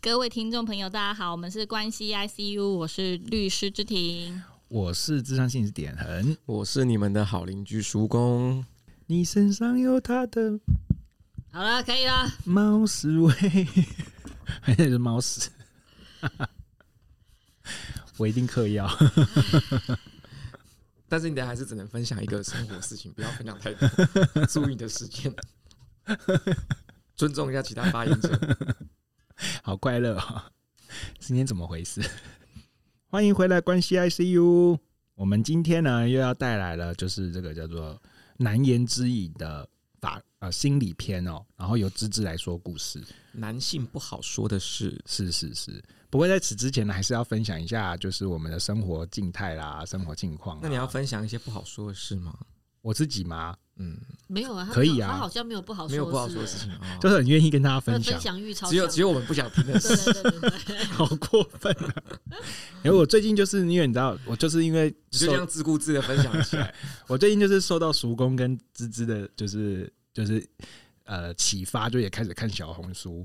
各位听众朋友，大家好，我们是关系 ICU，我是律师之庭，我是智商心理师点恒，我是你们的好邻居叔公。你身上有他的，好了，可以了。猫屎味，还是猫屎？我一定嗑药。但是你等下还是只能分享一个生活事情，不要分享太多，注意你的时间，尊重一下其他发言者。好快乐啊！今天怎么回事？欢迎回来关系 ICU。我们今天呢又要带来了，就是这个叫做难言之隐的法呃心理篇哦。然后由芝芝来说故事。男性不好说的事，是是是。不过在此之前呢，还是要分享一下，就是我们的生活静态啦，生活近况。那你要分享一些不好说的事吗？我自己吗？嗯，没有啊，可以啊，他好像没有不好说，没有不好说的事情，就是很愿意跟大家分享。分享欲超，只有只有我们不想听的事，好过分啊！因为我最近就是因为你知道，我就是因为就这样自顾自的分享起来。我最近就是受到叔公跟芝芝的，就是就是呃启发，就也开始看小红书。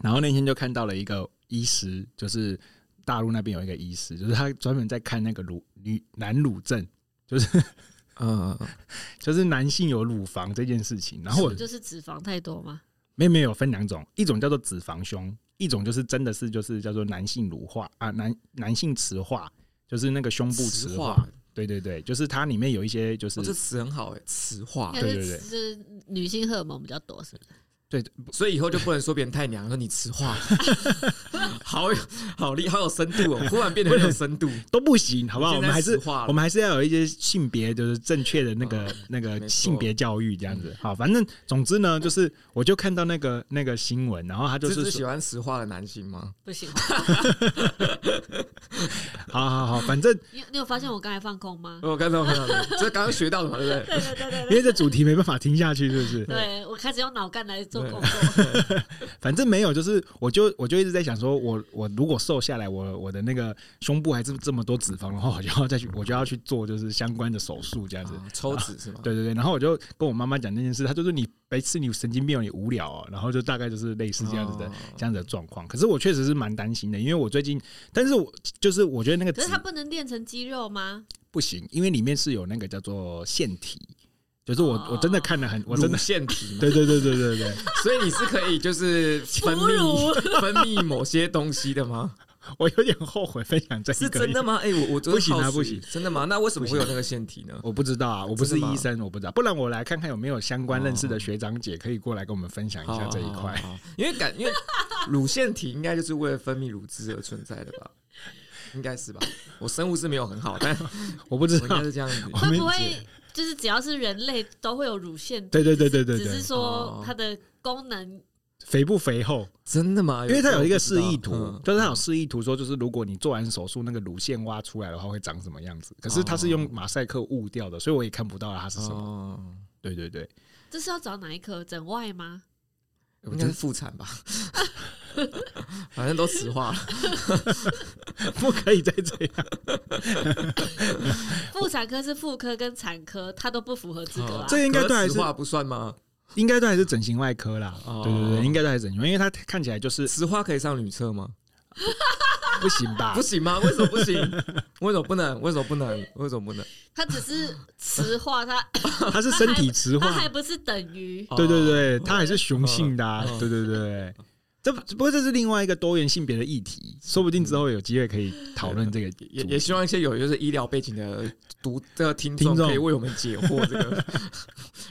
然后那天就看到了一个医师，就是大陆那边有一个医师，就是他专门在看那个乳女男乳症，就是。嗯，就是男性有乳房这件事情，然后我就是脂肪太多吗？没有没有，分两种，一种叫做脂肪胸，一种就是真的是就是叫做男性乳化啊，男男性雌化，就是那个胸部雌化，雌化。对对对，就是它里面有一些就是、哦、这词很好哎，雌化，对对对，是女性荷尔蒙比较多，是不是？对，所以以后就不能说别人太娘，说你雌化，好有好厉害，好有深度哦！忽然变得很有深度都不行，好不好？我们还是我们还是要有一些性别就是正确的那个、哦、那个性别教育这样子。好，反正总之呢，就是我就看到那个那个新闻，然后他就是，是喜欢雌化的男性吗？不喜欢。好好好，反正你你有发现我刚才放空吗？我刚才放空，这刚刚学到的嘛，对不对？对对对对，因为这主题没办法听下去，是不是？对，我开始用脑干来做。反正没有，就是我就我就一直在想说，我我如果瘦下来，我我的那个胸部还是这么多脂肪的话，我就要再去，我就要去做就是相关的手术这样子，抽脂是吗？对对对，然后我就跟我妈妈讲那件事，她就说你白痴你神经病，你无聊啊，然后就大概就是类似这样子的这样子的状况。可是我确实是蛮担心的，因为我最近，但是我就是我觉得那个，可是它不能练成肌肉吗？不行，因为里面是有那个叫做腺体。就是我，我真的看得很，我真的腺体，对对对对对对，所以你是可以就是分泌分泌某些东西的吗？我有点后悔分享这个，是真的吗？哎，我我不行啊，不行，真的吗？那为什么会有那个腺体呢？我不知道啊，我不是医生，我不知道。不然我来看看有没有相关认识的学长姐可以过来跟我们分享一下这一块。因为感因为乳腺体应该就是为了分泌乳汁而存在的吧？应该是吧？我生物是没有很好，但我不知道应该是这样子，会不会？就是只要是人类都会有乳腺，对对对对对，只是说它的功能肥不肥厚，真的吗？因为它有一个示意图，就是它有示意图说，就是如果你做完手术，那个乳腺挖出来的话会长什么样子。可是它是用马赛克雾掉的，所以我也看不到它是什么。对对对，这是要找哪一科？整外吗？应该是妇产吧。反正都实话了，不可以再这样。妇产科是妇科跟产科，它都不符合资格啊。这应该都还是实话不算吗？应该都还是整形外科啦。对对对，应该都还是整形，因为它看起来就是实话可以上女厕吗？不行吧？不行吗？为什么不行？为什么不能？为什么不能？为什么不能？它只是雌化，它它是身体雌化，它还不是等于。对对对，它还是雄性的。对对对。这不过这是另外一个多元性别的议题，说不定之后有机会可以讨论这个。也也希望一些有就是医疗背景的读这个听众可以为我们解惑这个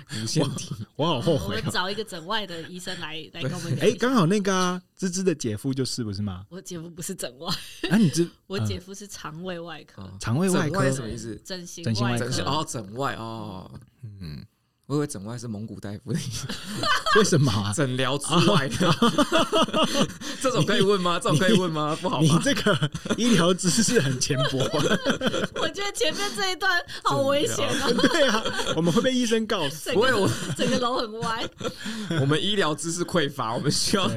乳腺体。我好后悔，我们找一个整外的医生来来跟我们。哎，刚好那个啊，芝芝的姐夫就是不是吗？我姐夫不是整外，啊，你知 我姐夫是肠胃外科。肠胃外科什么意思？整形整形外科哦，整外哦，嗯。我以为整外是蒙古大夫的意思，为什么啊？诊疗之外的，这种可以问吗？这种可以问吗？不好，你这个医疗知识很浅薄。我觉得前面这一段好危险哦。对啊，我们会被医生告死。不会，我整个楼很歪。我们医疗知识匮乏，我们需要，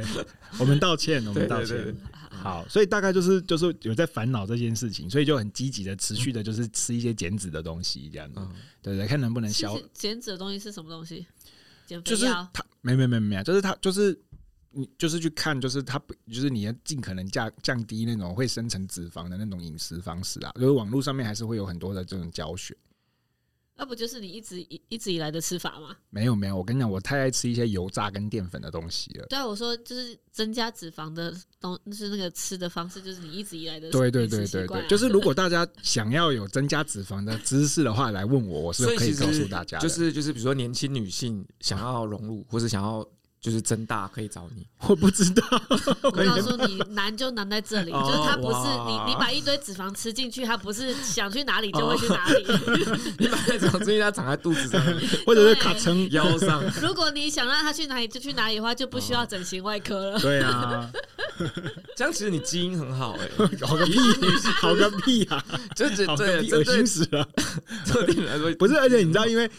我们道歉，我们道歉。好，所以大概就是就是有在烦恼这件事情，所以就很积极的持续的，就是吃一些减脂的东西，这样子，嗯、对，对对，看能不能消。减脂的东西是什么东西？减肥？就是他没没没没，就是他就是你就是去看，就是它就是你要尽可能降降低那种会生成脂肪的那种饮食方式啊，就是网络上面还是会有很多的这种教学。那不就是你一直一一直以来的吃法吗？没有没有，我跟你讲，我太爱吃一些油炸跟淀粉的东西了。对啊，我说就是增加脂肪的东，就是那个吃的方式，就是你一直以来的、啊。对对对对对，就是如果大家想要有增加脂肪的知识的话，来问我，我是可以告诉大家。就是就是，比如说年轻女性想要融入，或是想要。就是增大可以找你，我不知道。我告诉你，难就难在这里，就是它不是你，你把一堆脂肪吃进去，它不是想去哪里就会去哪里。你把脂肪吃进去，它长在肚子上，或者是卡成腰上。如果你想让它去哪里就去哪里的话，就不需要整形外科了。对啊，这样其实你基因很好哎，好个屁，好个屁啊！就是对，恶心死了。不是，而且你知道，因为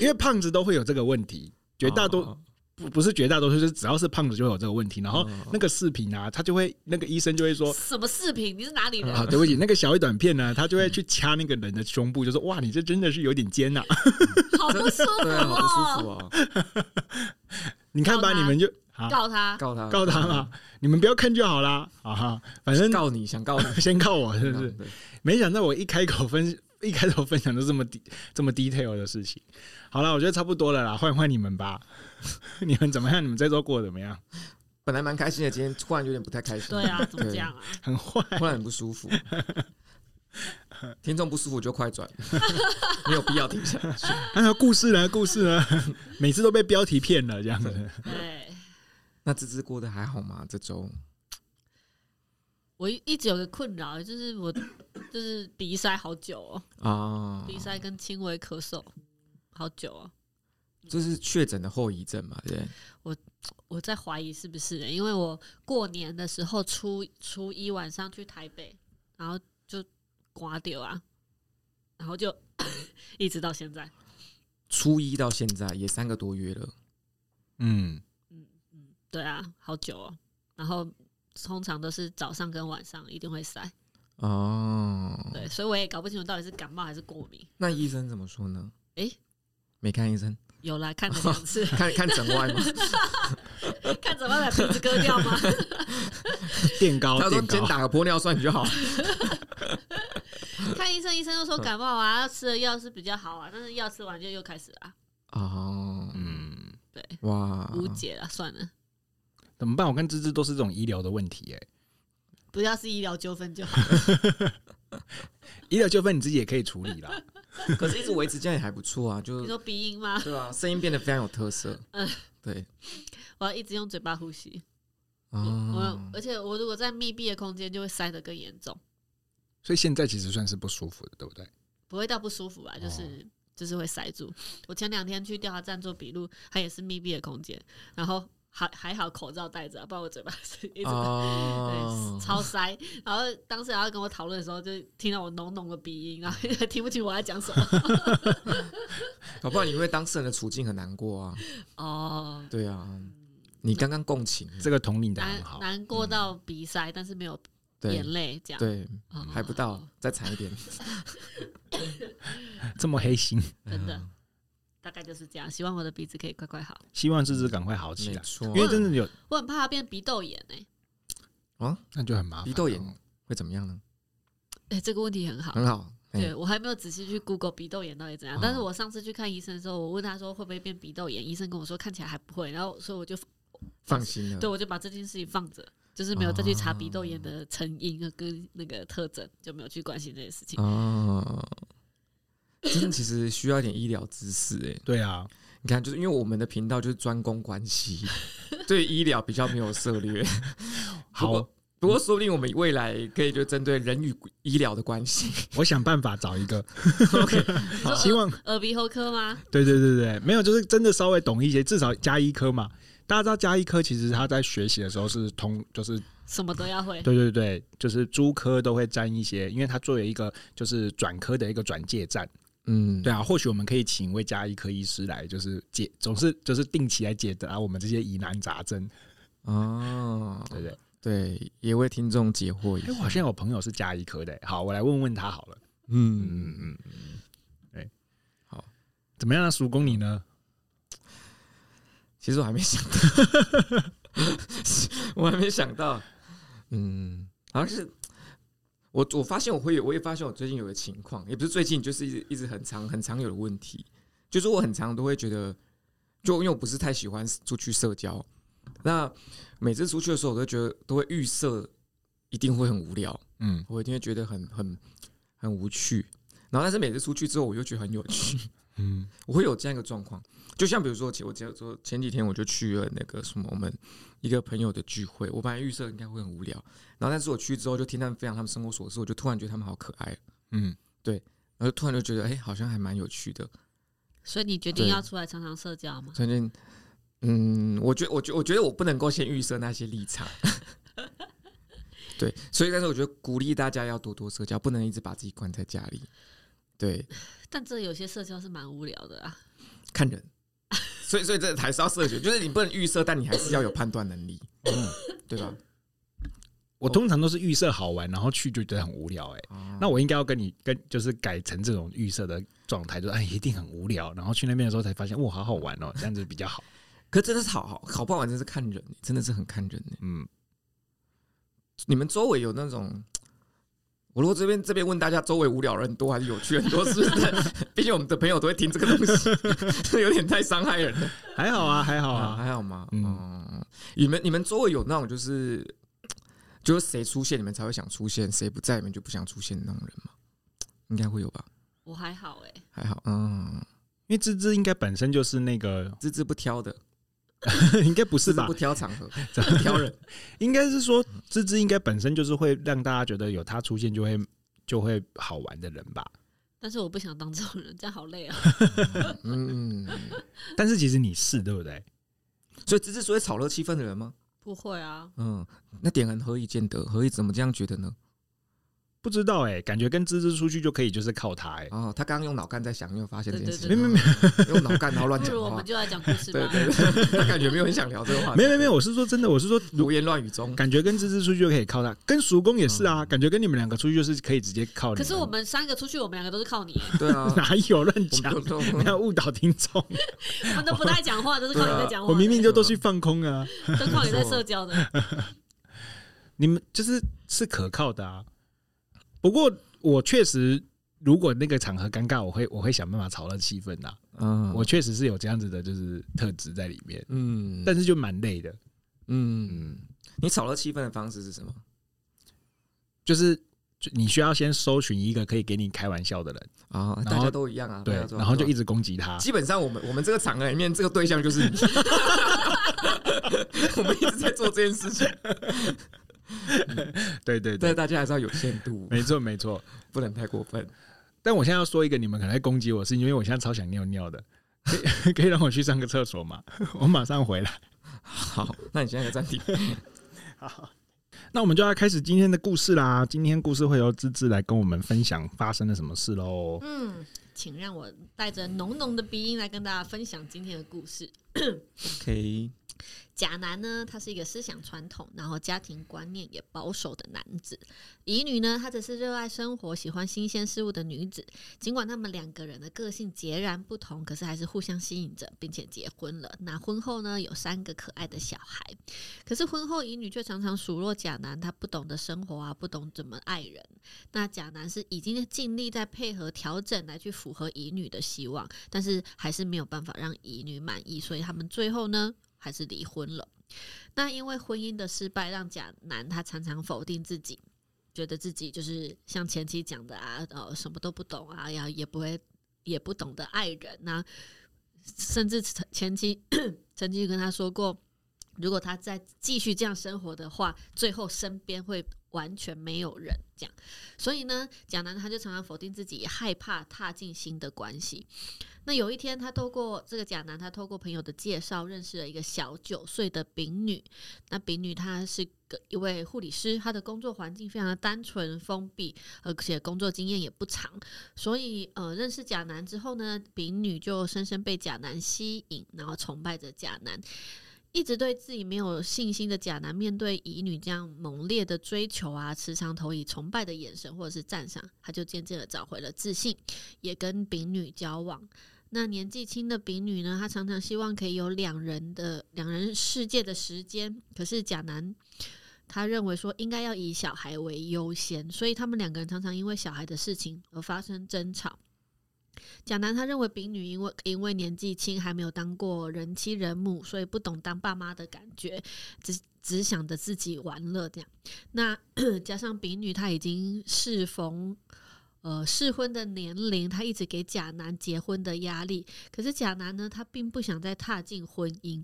因为胖子都会有这个问题，绝大多。不不是绝大多数，就是只要是胖子就会有这个问题。然后那个视频啊，他就会那个医生就会说什么视频？你是哪里人？啊，对不起，那个小一短片呢，他就会去掐那个人的胸部，就说哇，你这真的是有点尖呐，好不舒服，对啊，好不舒服啊！你看吧，你们就告他，告他，告他嘛，你们不要看就好啦。啊哈，反正告你想告你，先告我，是不是？没想到我一开口分一开头分享都这么低这么 detail 的事情。好了，我觉得差不多了啦，换换你们吧。你们怎么样？你们这周过得怎么样？本来蛮开心的，今天突然有点不太开心。对啊，怎么这样啊？很坏，突然很不舒服。听众不舒服就快转，没有必要停下去。还有故事呢？故事呢？每次都被标题骗了，这样子。对。那芝芝过得还好吗？这周？我一直有个困扰，就是我就是鼻塞好久哦。啊。鼻塞跟轻微咳嗽，好久哦。这是确诊的后遗症嘛？对，我我在怀疑是不是，因为我过年的时候初初一晚上去台北，然后就刮掉啊，然后就 一直到现在，初一到现在也三个多月了，嗯嗯嗯，对啊，好久哦。然后通常都是早上跟晚上一定会塞哦，对，所以我也搞不清楚到底是感冒还是过敏。那医生怎么说呢？诶、欸，没看医生。有来看了两次，看看诊外吗？看整外把鼻子割掉吗？垫高，他说先打个玻尿酸就好。看医生，医生又说感冒啊，要吃的药是比较好啊，但是药吃完就又开始了。哦，嗯，对，哇，无解了，算了，怎么办？我跟芝芝都是这种医疗的问题，哎，不要是医疗纠纷就好。医疗纠纷你自己也可以处理啦。可是，一直维持这样也还不错啊。就你说鼻音吗？对啊，声音变得非常有特色。嗯，对。我要一直用嘴巴呼吸。哦。我而且我如果在密闭的空间，就会塞得更严重。所以现在其实算是不舒服的，对不对？不会到不舒服吧？就是就是会塞住。我前两天去调查站做笔录，它也是密闭的空间，然后。还还好，口罩戴着，不然我嘴巴是一直、oh. 对超塞。然后当时还要跟我讨论的时候，就听到我浓浓的鼻音，然后听不清我在讲什么。搞不好你因为当事人的处境很难过啊。哦，oh. 对啊，你刚刚共情，这个同理的很好，难过到鼻塞，嗯、但是没有眼泪，这样对，还不到，再惨一点，这么黑心，真的。大概就是这样，希望我的鼻子可以快快好。希望芝芝赶快好起来，因为真的有，我很怕它变鼻窦炎哎。啊，那就很麻烦。鼻窦炎会怎么样呢？哎、欸，这个问题很好，很好。对，我还没有仔细去 Google 鼻窦炎到底怎样，哦、但是我上次去看医生的时候，我问他说会不会变鼻窦炎，医生跟我说看起来还不会，然后所以我就放心了。对，我就把这件事情放着，就是没有再去查鼻窦炎的成因跟那个特征，就没有去关心这件事情。哦，真的其实需要一点医疗知识哎。对啊。你看，就是因为我们的频道就是专攻关系，对医疗比较没有涉猎。好，不过说不定我们未来可以就针对人与医疗的关系，我想办法找一个。OK，好希望耳鼻喉科吗？对对对对，没有，就是真的稍微懂一些，至少加医科嘛。大家知道加医科其实他在学习的时候是通，就是什么都要会。对对对，就是诸科都会沾一些，因为他作为一个就是转科的一个转介站。嗯，对啊，或许我们可以请一位家医科医师来，就是解，总是就是定期来解答我们这些疑难杂症。哦，对不对？对，也为听众解惑一下。哎，我好像有朋友是家医科的，好，我来问问他好了。嗯嗯嗯嗯，哎，好，怎么样啊？叔公你呢？其实我还没想到。我还没想到，嗯，好像是我我发现我会有，我也发现我最近有个情况，也不是最近，就是一直一直很常很常有的问题，就是我很常都会觉得，就因为我不是太喜欢出去社交，那每次出去的时候，我都觉得都会预设一定会很无聊，嗯，我一定会觉得很很很无趣，然后但是每次出去之后，我又觉得很有趣，嗯，我会有这样一个状况。就像比如说，前我前说前几天我就去了那个什么我们一个朋友的聚会，我本来预设应该会很无聊，然后但是我去之后就听他们分享他们生活琐事，我就突然觉得他们好可爱，嗯，对，然后突然就觉得哎、欸，好像还蛮有趣的。所以你决定要出来常常社交吗？曾经，嗯，我觉得我觉我觉得我不能够先预设那些立场，对，所以但是我觉得鼓励大家要多多社交，不能一直把自己关在家里，对。但这有些社交是蛮无聊的啊，看人。所以，所以这还是要设局，就是你不能预设，但你还是要有判断能力，嗯，对吧？我通常都是预设好玩，然后去就觉得很无聊，哎，那我应该要跟你跟就是改成这种预设的状态，就是哎一定很无聊，然后去那边的时候才发现哇好好玩哦，这样子比较好。可真的是好好好不好玩，真是看人，真的是很看人，嗯。你们周围有那种？我如果这边这边问大家，周围无聊人多还是有趣很多？是不是？毕竟我们的朋友都会听这个东西，这 有点太伤害人了。还好啊，还好啊，还好吗？嗯，你们你们周围有那种就是，就是谁出现你们才会想出现，谁不在你们就不想出现的那种人吗？应该会有吧？我还好哎，还好，嗯，因为芝芝应该本身就是那个芝芝不挑的。应该不是吧？不挑场合，怎么挑人？应该是说，芝芝应该本身就是会让大家觉得有他出现就会就会好玩的人吧。但是我不想当这种人，这样好累啊。嗯，但是其实你是对不对？所以芝芝是会炒热气氛的人吗？不会啊。嗯，那点人何以见得？何以怎么这样觉得呢？不知道哎、欸，感觉跟芝芝出去就可以，就是靠他哎、欸。哦，他刚刚用脑干在想，你有发现这件事？没没没，用脑干然后乱讲。不如我们就来讲故事吧。对对对，他感觉没有很想聊这个话题。没没没，我是说真的，我是说胡言乱语中，感觉跟芝芝出去就可以靠他，跟叔公也是啊，感觉跟你们两个出去就是可以直接靠你。可是我们三个出去，我们两个都是靠你。对啊，哪有乱讲？不 要误导听众。我们都不太讲话，都是靠你在讲话。我明明就都去放空啊，都靠你在社交的。你们就是是可靠的啊，不过。我确实，如果那个场合尴尬，我会我会想办法炒热气氛呐。嗯，我确实是有这样子的，就是特质在里面。嗯，但是就蛮累的。嗯，你炒热气氛的方式是什么？就是你需要先搜寻一个可以给你开玩笑的人啊，大家都一样啊。对，然后就一直攻击他。基本上，我们我们这个场合里面，这个对象就是你。我们一直在做这件事情。对对对，但大家还是要有限度。没错没错，不能太过分。但我现在要说一个你们可能会攻击我，是因为我现在超想尿尿的，可 以可以让我去上个厕所吗？我马上回来。好，那你现在就暂停。好，那我们就要开始今天的故事啦。今天故事会由芝芝来跟我们分享发生了什么事喽。嗯，请让我带着浓浓的鼻音来跟大家分享今天的故事。OK。甲男呢，他是一个思想传统，然后家庭观念也保守的男子。乙女呢，她则是热爱生活、喜欢新鲜事物的女子。尽管他们两个人的个性截然不同，可是还是互相吸引着，并且结婚了。那婚后呢，有三个可爱的小孩。可是婚后，乙女却常常数落甲男，他不懂得生活啊，不懂怎么爱人。那甲男是已经尽力在配合调整来去符合乙女的希望，但是还是没有办法让乙女满意，所以他们最后呢，还是离婚了。那因为婚姻的失败，让贾男他常常否定自己，觉得自己就是像前妻讲的啊，呃，什么都不懂啊，呀，也不会，也不懂得爱人呐、甚至前妻曾经跟他说过，如果他再继续这样生活的话，最后身边会完全没有人。这样，所以呢，贾男他就常常否定自己，害怕踏进新的关系。那有一天，他透过这个贾男，他透过朋友的介绍，认识了一个小九岁的丙女。那丙女她是个一位护理师，她的工作环境非常的单纯封闭，而且工作经验也不长。所以，呃，认识贾男之后呢，丙女就深深被贾男吸引，然后崇拜着贾男。一直对自己没有信心的甲男，面对乙女这样猛烈的追求啊，时常投以崇拜的眼神或者是赞赏，他就渐渐的找回了自信，也跟丙女交往。那年纪轻的丙女呢，她常常希望可以有两人的两人世界的时间，可是甲男他认为说应该要以小孩为优先，所以他们两个人常常因为小孩的事情而发生争吵。甲男他认为丙女因为因为年纪轻还没有当过人妻人母，所以不懂当爸妈的感觉，只只想着自己玩乐这样。那 加上丙女她已经适逢呃适婚的年龄，她一直给甲男结婚的压力。可是甲男呢，他并不想再踏进婚姻。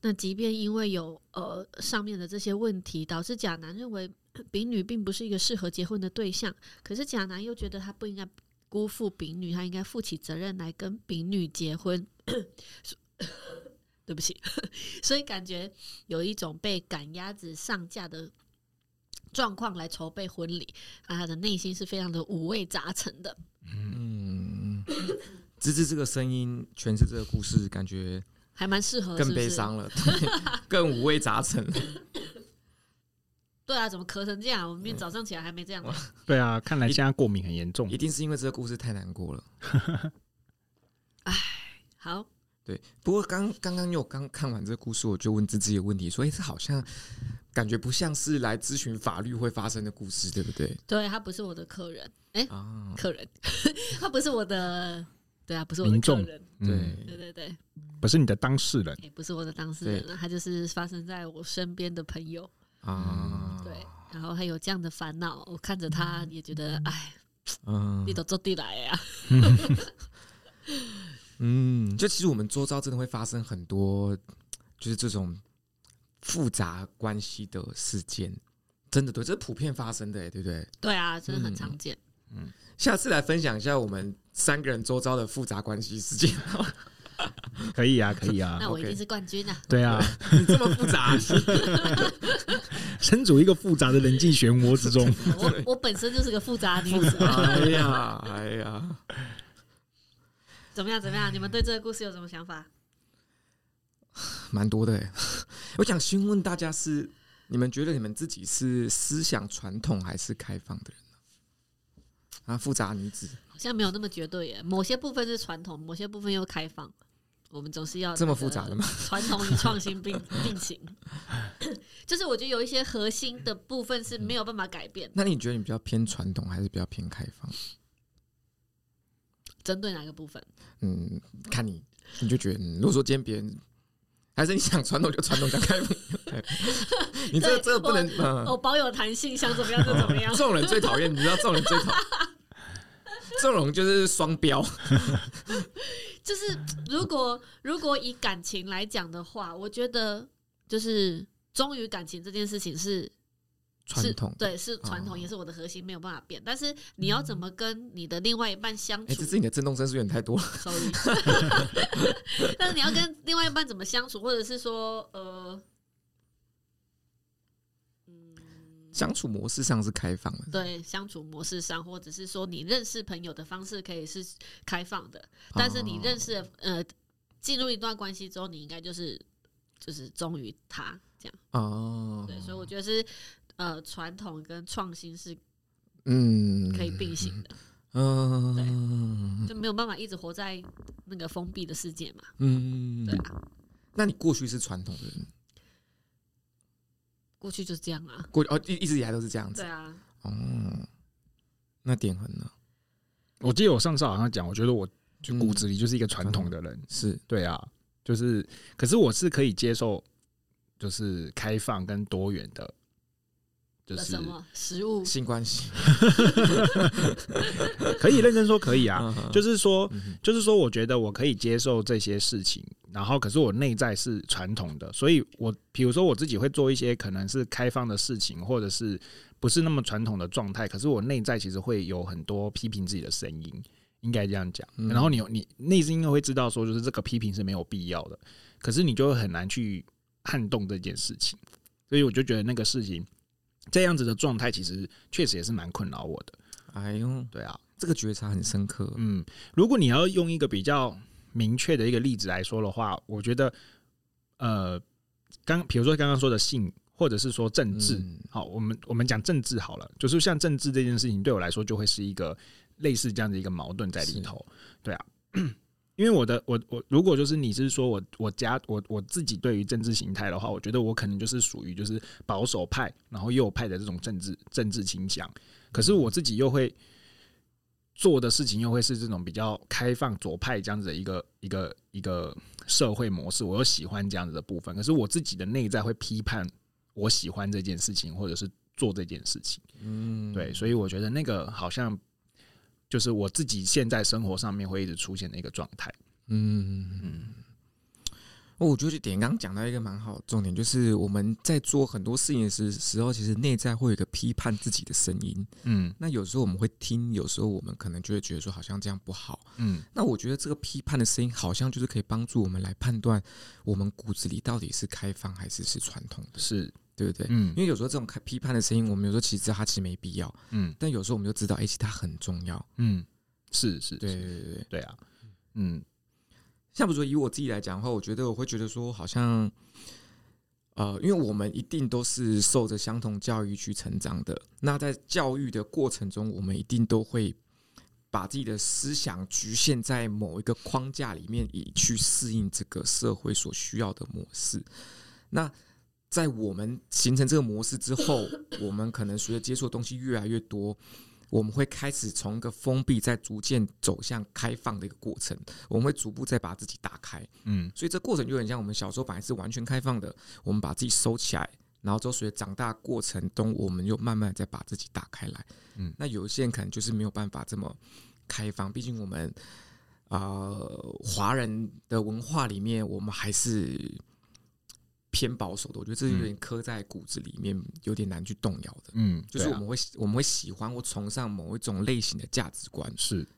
那即便因为有呃上面的这些问题，导致甲男认为丙女并不是一个适合结婚的对象，可是甲男又觉得他不应该。辜负丙女，他应该负起责任来跟丙女结婚。对不起，所以感觉有一种被赶鸭子上架的状况来筹备婚礼，啊，他的内心是非常的五味杂陈的。嗯，芝芝这个声音诠释这个故事，感觉还蛮适合，更悲伤了，更五味杂陈。对啊，怎么咳成这样？我明天早上起来还没这样。对啊，看来现在过敏很严重，一定是因为这个故事太难过了。哎，好。对，不过刚刚刚又刚看完这个故事，我就问自己一个问题，所以这好像感觉不像是来咨询法律会发生的故事，对不对？对，他不是我的客人，哎、啊，客人，他不是我的，对啊，不是我的客人，嗯、对对对对，不是你的当事人，也不是我的当事人，他就是发生在我身边的朋友。啊、嗯，对，然后还有这样的烦恼，我看着他也觉得，哎，嗯，你都做地来呀，嗯，就其实我们周遭真的会发生很多，就是这种复杂关系的事件，真的对，这是普遍发生的，对不对？对啊，真的很常见。嗯，下次来分享一下我们三个人周遭的复杂关系事件。可以啊，可以啊。那我一定是冠军啊！对啊，你这么复杂，身处一个复杂的人际漩涡之中。我我本身就是个复杂女子。哎呀，哎呀，怎么样？怎么样？你们对这个故事有什么想法？蛮多的哎。我想询问大家是：你们觉得你们自己是思想传统还是开放的人呢？啊，复杂女子好像没有那么绝对耶。某些部分是传统，某些部分又开放。我们总是要这么复杂的吗？传统与创新并 并行，就是我觉得有一些核心的部分是没有办法改变。那你觉得你比较偏传统还是比较偏开放？针对哪个部分？嗯，看你，你就觉得，如果说今天别人，还是你想传统就传统，想开放，你这个、这个不能，我，嗯、我保有弹性，想怎么样就怎么样。这种人最讨厌，你知道，这种人最讨厌，这种人就是双标。就是 如果如果以感情来讲的话，我觉得就是忠于感情这件事情是传统，对，是传统，也是我的核心，没有办法变。但是你要怎么跟你的另外一半相处？哎，这是你的震动声是有点太多了，sorry。但是你要跟另外一半怎么相处，或者是说，呃。相处模式上是开放的，对，相处模式上，或者是说你认识朋友的方式可以是开放的，但是你认识呃进入一段关系之后，你应该就是就是忠于他这样。哦，对，所以我觉得是呃传统跟创新是嗯。可以并行的，嗯，对，就没有办法一直活在那个封闭的世界嘛，嗯，对啊，那你过去是传统的人？过去就是这样啊，过哦一一直以来都是这样子。对啊，哦，那点很呢？我记得我上次好像讲，我觉得我就骨子里就是一个传统的人，嗯、是对啊，就是，可是我是可以接受，就是开放跟多元的。就是什么食物性关系，可以认真说可以啊。就是说，就是说，我觉得我可以接受这些事情，然后可是我内在是传统的，所以我比如说我自己会做一些可能是开放的事情，或者是不是那么传统的状态，可是我内在其实会有很多批评自己的声音，应该这样讲。然后你你内心应该会知道说，就是这个批评是没有必要的，可是你就会很难去撼动这件事情，所以我就觉得那个事情。这样子的状态，其实确实也是蛮困扰我的。哎呦，对啊，这个觉察很深刻。嗯，如果你要用一个比较明确的一个例子来说的话，我觉得，呃，刚比如说刚刚说的性，或者是说政治，嗯、好，我们我们讲政治好了，就是像政治这件事情，对我来说就会是一个类似这样的一个矛盾在里头。对啊，因为我的我我如果就是你是说我我家我我自己对于政治形态的话，我觉得我可能就是属于就是保守派，然后右派的这种政治政治倾向。可是我自己又会做的事情又会是这种比较开放左派这样子的一个一个一个社会模式，我又喜欢这样子的部分。可是我自己的内在会批判我喜欢这件事情，或者是做这件事情。嗯，对，所以我觉得那个好像。就是我自己现在生活上面会一直出现的一个状态。嗯嗯，我觉得这点刚刚讲到一个蛮好的重点，就是我们在做很多事情的时时候，其实内在会有一个批判自己的声音。嗯，那有时候我们会听，有时候我们可能就会觉得说好像这样不好。嗯，那我觉得这个批判的声音好像就是可以帮助我们来判断我们骨子里到底是开放还是是传统的。是。对不对？嗯，因为有时候这种开批判的声音，我们有时候其实知道它其实没必要，嗯，但有时候我们就知道，哎，其实它很重要，嗯，是是，对对对对，对啊，嗯，像比如说以我自己来讲的话，我觉得我会觉得说，好像，呃，因为我们一定都是受着相同教育去成长的，那在教育的过程中，我们一定都会把自己的思想局限在某一个框架里面，以去适应这个社会所需要的模式，那。在我们形成这个模式之后，我们可能随着接触的东西越来越多，我们会开始从一个封闭，再逐渐走向开放的一个过程。我们会逐步再把自己打开，嗯，所以这过程就很像我们小时候本来是完全开放的，我们把自己收起来，然后之后随着长大过程中，我们又慢慢再把自己打开来，嗯，那有一些人可能就是没有办法这么开放，毕竟我们啊华人的文化里面，我们还是。偏保守的，我觉得这是有点刻在骨子里面，有点难去动摇的。嗯，就是我们会我们会喜欢或崇尚某一种类型的价值观。是，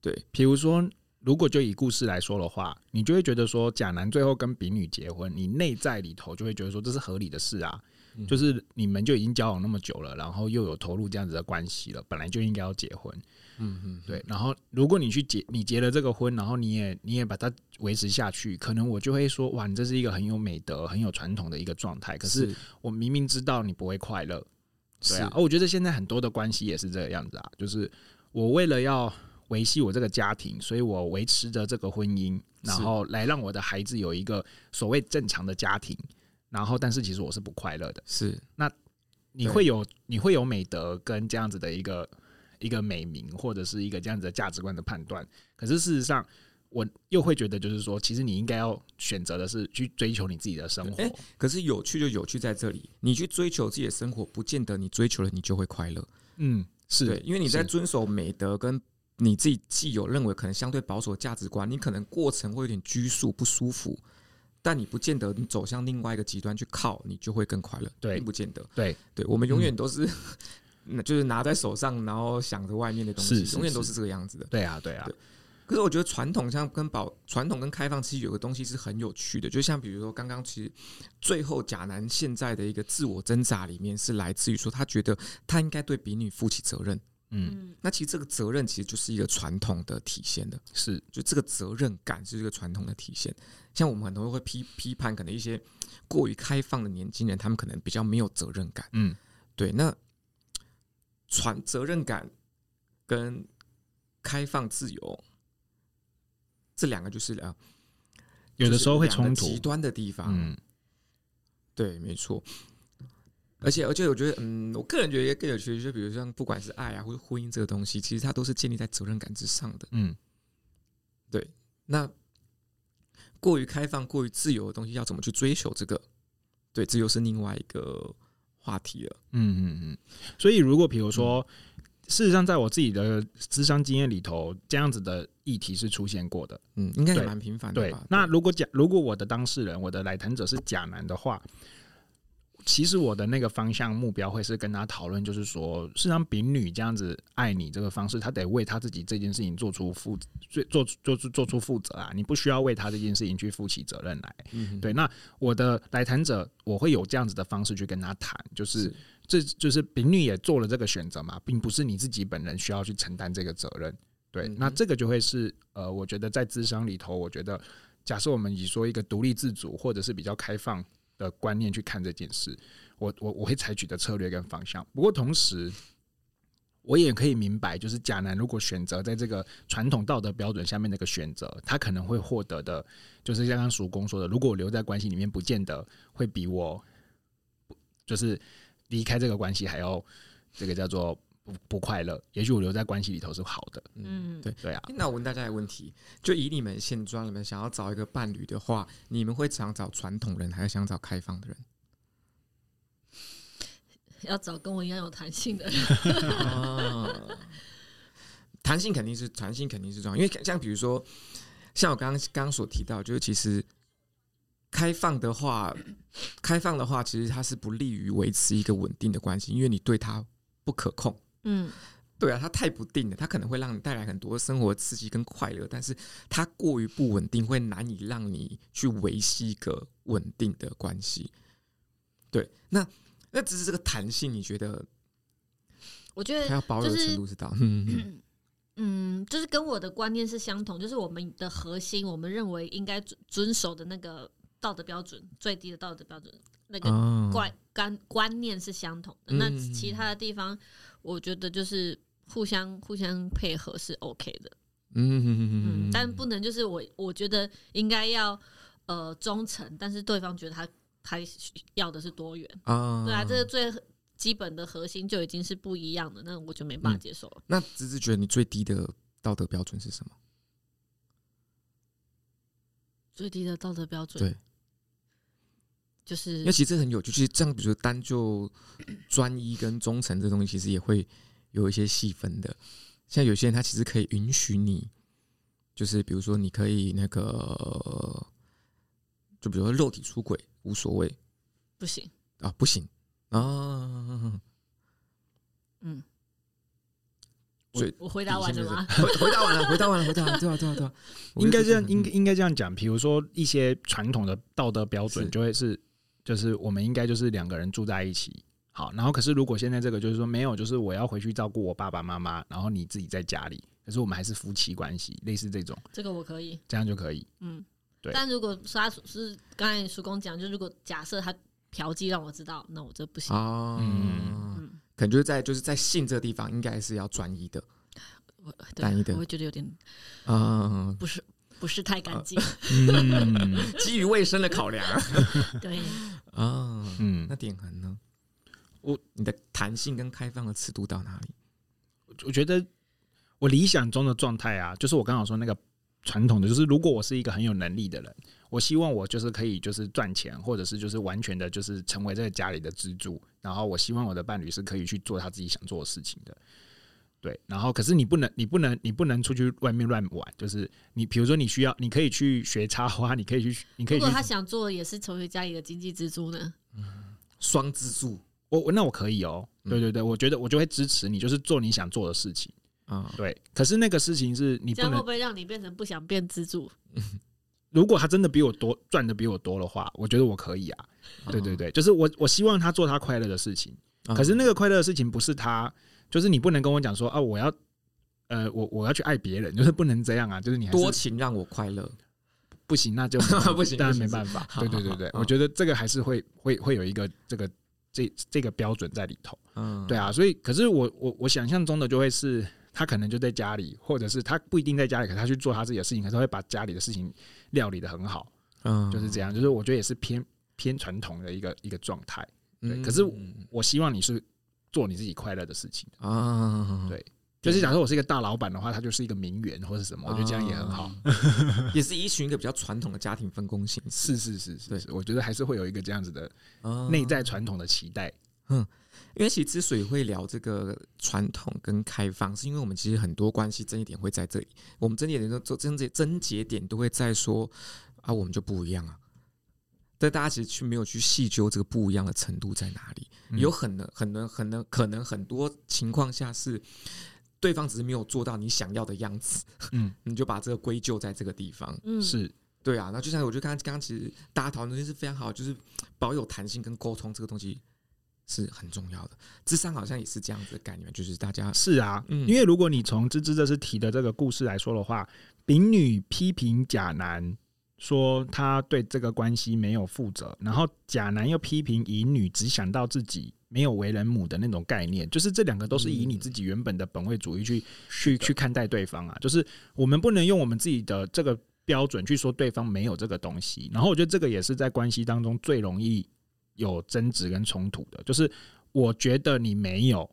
对。比如说，如果就以故事来说的话，你就会觉得说，甲男最后跟丙女结婚，你内在里头就会觉得说，这是合理的事啊。就是你们就已经交往那么久了，然后又有投入这样子的关系了，本来就应该要结婚。嗯嗯，对。然后如果你去结，你结了这个婚，然后你也你也把它维持下去，可能我就会说，哇，你这是一个很有美德、很有传统的一个状态。可是我明明知道你不会快乐，对啊。而我觉得现在很多的关系也是这个样子啊，就是我为了要维系我这个家庭，所以我维持着这个婚姻，然后来让我的孩子有一个所谓正常的家庭。然后，但是其实我是不快乐的。是，那你会有你会有美德跟这样子的一个一个美名，或者是一个这样子的价值观的判断。可是事实上，我又会觉得，就是说，其实你应该要选择的是去追求你自己的生活。可是有趣就有趣在这里，你去追求自己的生活，不见得你追求了你就会快乐。嗯，是对，因为你在遵守美德跟你自己既有认为可能相对保守的价值观，你可能过程会有点拘束不舒服。但你不见得，你走向另外一个极端去靠，你就会更快乐。对，并不见得。对，对，我们永远都是，那、嗯、就是拿在手上，然后想着外面的东西，是是是永远都是这个样子的。对啊，对啊。对，可是我觉得传统像跟保传统跟开放，其实有个东西是很有趣的，就像比如说刚刚其实最后甲男现在的一个自我挣扎里面，是来自于说他觉得他应该对比女负起责任。嗯，那其实这个责任其实就是一个传统的体现的，是就这个责任感是一个传统的体现。像我们很多人会批批判，可能一些过于开放的年轻人，他们可能比较没有责任感。嗯，对。那传责任感跟开放自由这两个就是啊，有的时候会冲突，极端的地方。嗯，对，没错。而且，而且，我觉得，嗯，我个人觉得也更有趣，就比如像不管是爱啊，或者婚姻这个东西，其实它都是建立在责任感之上的。嗯，对。那过于开放、过于自由的东西，要怎么去追求这个？对，这又是另外一个话题了。嗯嗯嗯。所以，如果比如说，嗯、事实上，在我自己的智商经验里头，这样子的议题是出现过的。嗯，应该也蛮频繁的吧？对。那如果假，如果我的当事人，我的来谈者是假男的话。其实我的那个方向目标会是跟他讨论，就是说，事实上丙女这样子爱你这个方式，他得为他自己这件事情做出负做做做出做出负责啊！你不需要为他这件事情去负起责任来。嗯，对。那我的来谈者，我会有这样子的方式去跟他谈，就是这就是丙女也做了这个选择嘛，并不是你自己本人需要去承担这个责任。对，那这个就会是呃，我觉得在咨商里头，我觉得假设我们以说一个独立自主或者是比较开放。的观念去看这件事，我我我会采取的策略跟方向。不过同时，我也可以明白，就是甲男如果选择在这个传统道德标准下面那个选择，他可能会获得的，就是像刚刚叔公说的，如果我留在关系里面，不见得会比我就是离开这个关系还要这个叫做不不快乐。也许我留在关系里头是好的。嗯，对对啊。那我问大家一个问题：就以你们现状，你们想要找一个伴侣的话，你们会想找传统人，还是想找开放的人？要找跟我一样有弹性的人，弹性肯定是弹性肯定是重要，因为像比如说，像我刚刚刚刚所提到，就是其实开放的话，开放的话，其实它是不利于维持一个稳定的关系，因为你对它不可控。嗯，对啊，它太不定了，它可能会让你带来很多生活刺激跟快乐，但是它过于不稳定，会难以让你去维系一个稳定的关系。对，那。那只是这个弹性，你觉得？我觉得它要保有的程度是到，嗯 嗯，就是跟我的观念是相同，就是我们的核心，我们认为应该遵守的那个道德标准，最低的道德标准，那个观观观念是相同的。那其他的地方，我觉得就是互相互相配合是 OK 的。嗯嗯，但不能就是我我觉得应该要呃忠诚，但是对方觉得他。他要的是多元啊，对啊，这个最基本的核心就已经是不一样的，那我就没办法接受了。嗯、那芝芝觉得你最低的道德标准是什么？最低的道德标准，对，就是因为其实很有趣，其实这样，比如说单就 专一跟忠诚这东西，其实也会有一些细分的。像有些人他其实可以允许你，就是比如说你可以那个。就比如说肉体出轨无所谓，不行啊，不行啊，嗯，我我回答完了吗？回答完了，回答完了，回答完了，对啊，对啊，对啊，应该这样，应该应该这样讲。比如说一些传统的道德标准，就会是就是我们应该就是两个人住在一起，好，然后可是如果现在这个就是说没有，就是我要回去照顾我爸爸妈妈，然后你自己在家里，可是我们还是夫妻关系，类似这种，这个我可以，这样就可以，嗯。对但如果他是刚才叔公讲，就如果假设他嫖妓让我知道，那我这不行。哦，嗯，可能就是在就是在性这个地方，应该是要专一的，单一的，我会觉得有点啊，不是不是太干净。嗯，基于卫生的考量。对啊，嗯，那典衡呢？我你的弹性跟开放的尺度到哪里？我觉得我理想中的状态啊，就是我刚好说那个。传统的就是，如果我是一个很有能力的人，我希望我就是可以就是赚钱，或者是就是完全的就是成为这个家里的支柱。然后我希望我的伴侣是可以去做他自己想做的事情的。对，然后可是你不能，你不能，你不能出去外面乱玩。就是你比如说你需要，你可以去学插花，你可以去，你可以。如果他想做也是成为家里的经济支柱呢？嗯，双支柱，我我那我可以哦。对对对，我觉得我就会支持你，就是做你想做的事情。啊，对，可是那个事情是你不能，这样会不会让你变成不想变支柱？如果他真的比我多赚的比我多的话，我觉得我可以啊。对对对，就是我我希望他做他快乐的事情。可是那个快乐的事情不是他，就是你不能跟我讲说啊，我要呃，我我要去爱别人，就是不能这样啊。就是你多情让我快乐，不行，那就 不行，当然没办法。对对对对，我觉得这个还是会会会有一个这个这这个标准在里头。嗯，对啊，所以可是我我我想象中的就会是。他可能就在家里，或者是他不一定在家里，可是他去做他自己的事情，可是他会把家里的事情料理的很好，嗯，就是这样，就是我觉得也是偏偏传统的一个一个状态，对。可是我希望你是做你自己快乐的事情。啊，对，就是假如我是一个大老板的话，他就是一个名媛或者什么，我觉得这样也很好，也是依循一个比较传统的家庭分工形式，是是是是，是，我觉得还是会有一个这样子的内在传统的期待，嗯。因为其实之所以会聊这个传统跟开放，是因为我们其实很多关系争议点会在这里。我们争议点都做争结争结点都会在说啊，我们就不一样啊。但大家其实去没有去细究这个不一样的程度在哪里。有很能很能很能可能很多情况下是对方只是没有做到你想要的样子，嗯，你就把这个归咎在这个地方，嗯，是对啊。那就像我觉得刚刚刚刚其实大家讨论的东西是非常好，就是保有弹性跟沟通这个东西。是很重要的，智商好像也是这样子的概念，就是大家是啊，嗯，因为如果你从芝芝这次提的这个故事来说的话，丙女批评甲男说他对这个关系没有负责，然后甲男又批评乙女只想到自己。没有为人母的那种概念，就是这两个都是以你自己原本的本位主义去、嗯、去去看待对方啊，就是我们不能用我们自己的这个标准去说对方没有这个东西。然后我觉得这个也是在关系当中最容易有争执跟冲突的，就是我觉得你没有，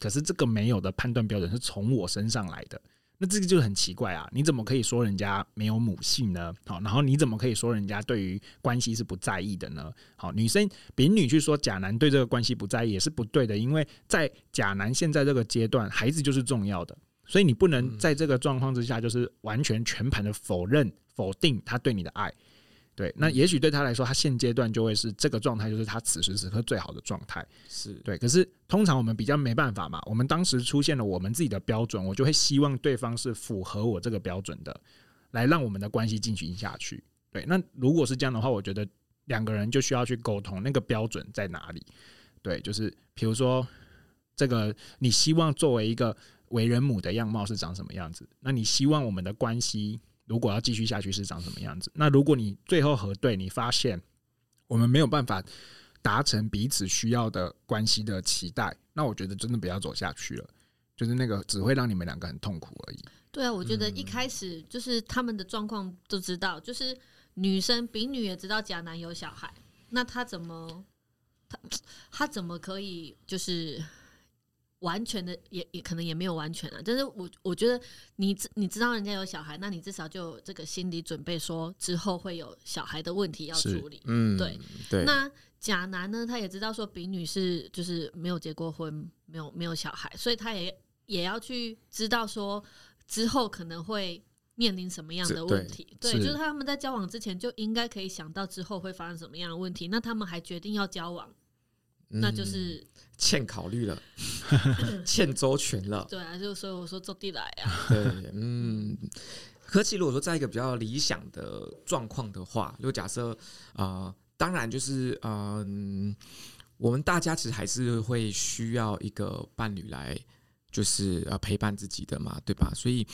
可是这个没有的判断标准是从我身上来的。那这个就很奇怪啊！你怎么可以说人家没有母性呢？好，然后你怎么可以说人家对于关系是不在意的呢？好，女生丙女去说甲男对这个关系不在意也是不对的，因为在甲男现在这个阶段，孩子就是重要的，所以你不能在这个状况之下就是完全全盘的否认、否定他对你的爱。对，那也许对他来说，他现阶段就会是这个状态，就是他此时此刻最好的状态。是对，可是通常我们比较没办法嘛，我们当时出现了我们自己的标准，我就会希望对方是符合我这个标准的，来让我们的关系进行下去。对，那如果是这样的话，我觉得两个人就需要去沟通那个标准在哪里。对，就是比如说这个，你希望作为一个为人母的样貌是长什么样子？那你希望我们的关系？如果要继续下去是长什么样子？那如果你最后核对，你发现我们没有办法达成彼此需要的关系的期待，那我觉得真的不要走下去了。就是那个只会让你们两个很痛苦而已。对啊，我觉得一开始就是他们的状况都知道，就是女生丙女也知道甲男有小孩，那他怎么他他怎么可以就是？完全的也也可能也没有完全啊，但是我我觉得你你知道人家有小孩，那你至少就有这个心理准备，说之后会有小孩的问题要处理。嗯，对对。那甲男呢，他也知道说丙女是就是没有结过婚，没有没有小孩，所以他也也要去知道说之后可能会面临什么样的问题。对，对就是他们在交往之前就应该可以想到之后会发生什么样的问题。那他们还决定要交往，嗯、那就是。欠考虑了，欠周全了。对啊，就所以我说坐地来啊。对，嗯。可其实如果说在一个比较理想的状况的话，如果假设啊、呃，当然就是嗯、呃，我们大家其实还是会需要一个伴侣来，就是呃陪伴自己的嘛，对吧？所以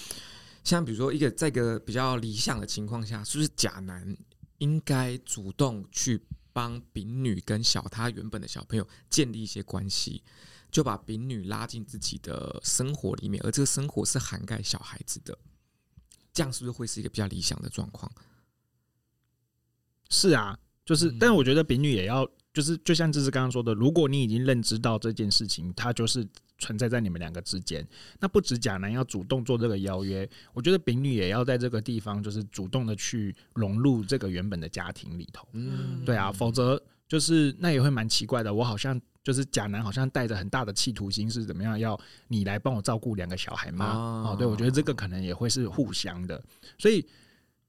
像比如说一个在一个比较理想的情况下，是不是假男应该主动去？帮丙女跟小他原本的小朋友建立一些关系，就把丙女拉进自己的生活里面，而这个生活是涵盖小孩子的，这样是不是会是一个比较理想的状况？是啊，就是，但我觉得丙女也要，就是就像这是刚刚说的，如果你已经认知到这件事情，它就是。存在在你们两个之间，那不止甲男要主动做这个邀约，我觉得丙女也要在这个地方就是主动的去融入这个原本的家庭里头。嗯，对啊，否则就是那也会蛮奇怪的。我好像就是甲男，好像带着很大的企图心，是怎么样要你来帮我照顾两个小孩吗？哦，对，我觉得这个可能也会是互相的。所以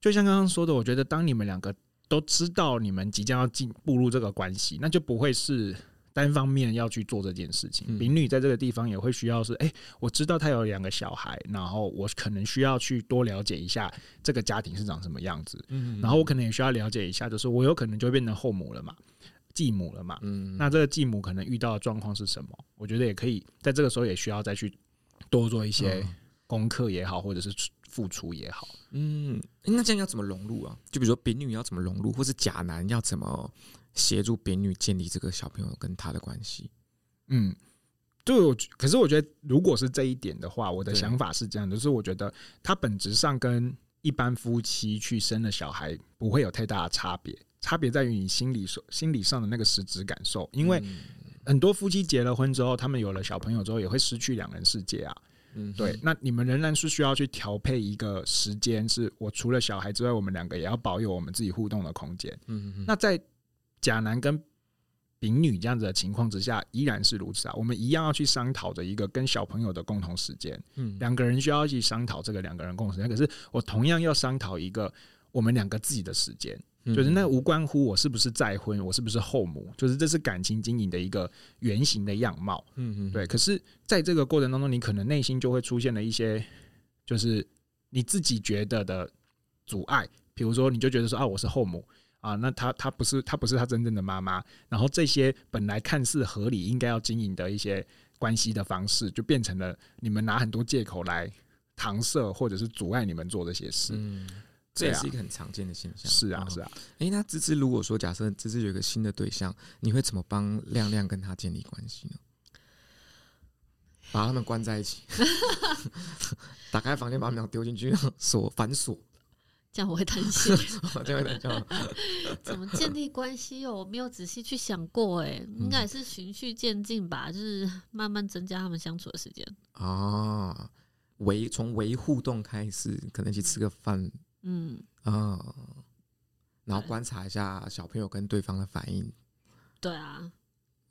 就像刚刚说的，我觉得当你们两个都知道你们即将要进步入这个关系，那就不会是。单方面要去做这件事情，丙女在这个地方也会需要是，哎、欸，我知道他有两个小孩，然后我可能需要去多了解一下这个家庭是长什么样子，然后我可能也需要了解一下，就是我有可能就会变成后母了嘛，继母了嘛，嗯。那这个继母可能遇到的状况是什么？我觉得也可以在这个时候也需要再去多做一些功课也好，或者是付出也好，嗯，那这样要怎么融入啊？就比如说丙女要怎么融入，或是甲男要怎么？协助丙女建立这个小朋友跟他的关系，嗯，就可是我觉得，如果是这一点的话，我的想法是这样的，就是我觉得他本质上跟一般夫妻去生了小孩不会有太大的差别，差别在于你心理所心理上的那个实质感受。因为很多夫妻结了婚之后，他们有了小朋友之后，也会失去两人世界啊。嗯，对，那你们仍然是需要去调配一个时间，是我除了小孩之外，我们两个也要保有我们自己互动的空间。嗯嗯，那在甲男跟丙女这样子的情况之下，依然是如此啊。我们一样要去商讨着一个跟小朋友的共同时间，嗯，两个人需要去商讨这个两个人共同时间。可是我同样要商讨一个我们两个自己的时间，就是那无关乎我是不是再婚，我是不是后母，就是这是感情经营的一个原型的样貌，嗯嗯，对。可是在这个过程当中，你可能内心就会出现了一些，就是你自己觉得的阻碍，比如说你就觉得说啊，我是后母。啊，那他他不是他不是他真正的妈妈，然后这些本来看似合理应该要经营的一些关系的方式，就变成了你们拿很多借口来搪塞或者是阻碍你们做这些事。嗯，这也是一个很常见的现象。是啊，是啊。哎，那芝芝如果说假设芝芝有一个新的对象，你会怎么帮亮亮跟他建立关系呢？把他们关在一起，打开房间，把他们俩丢进去，锁反锁。这样我会担心，这样会担心。怎么建立关系哦？我没有仔细去想过，哎，应该也是循序渐进吧，就是慢慢增加他们相处的时间。啊，维从维互动开始，可能去吃个饭，嗯。啊，然后观察一下小朋友跟对方的反应。对啊，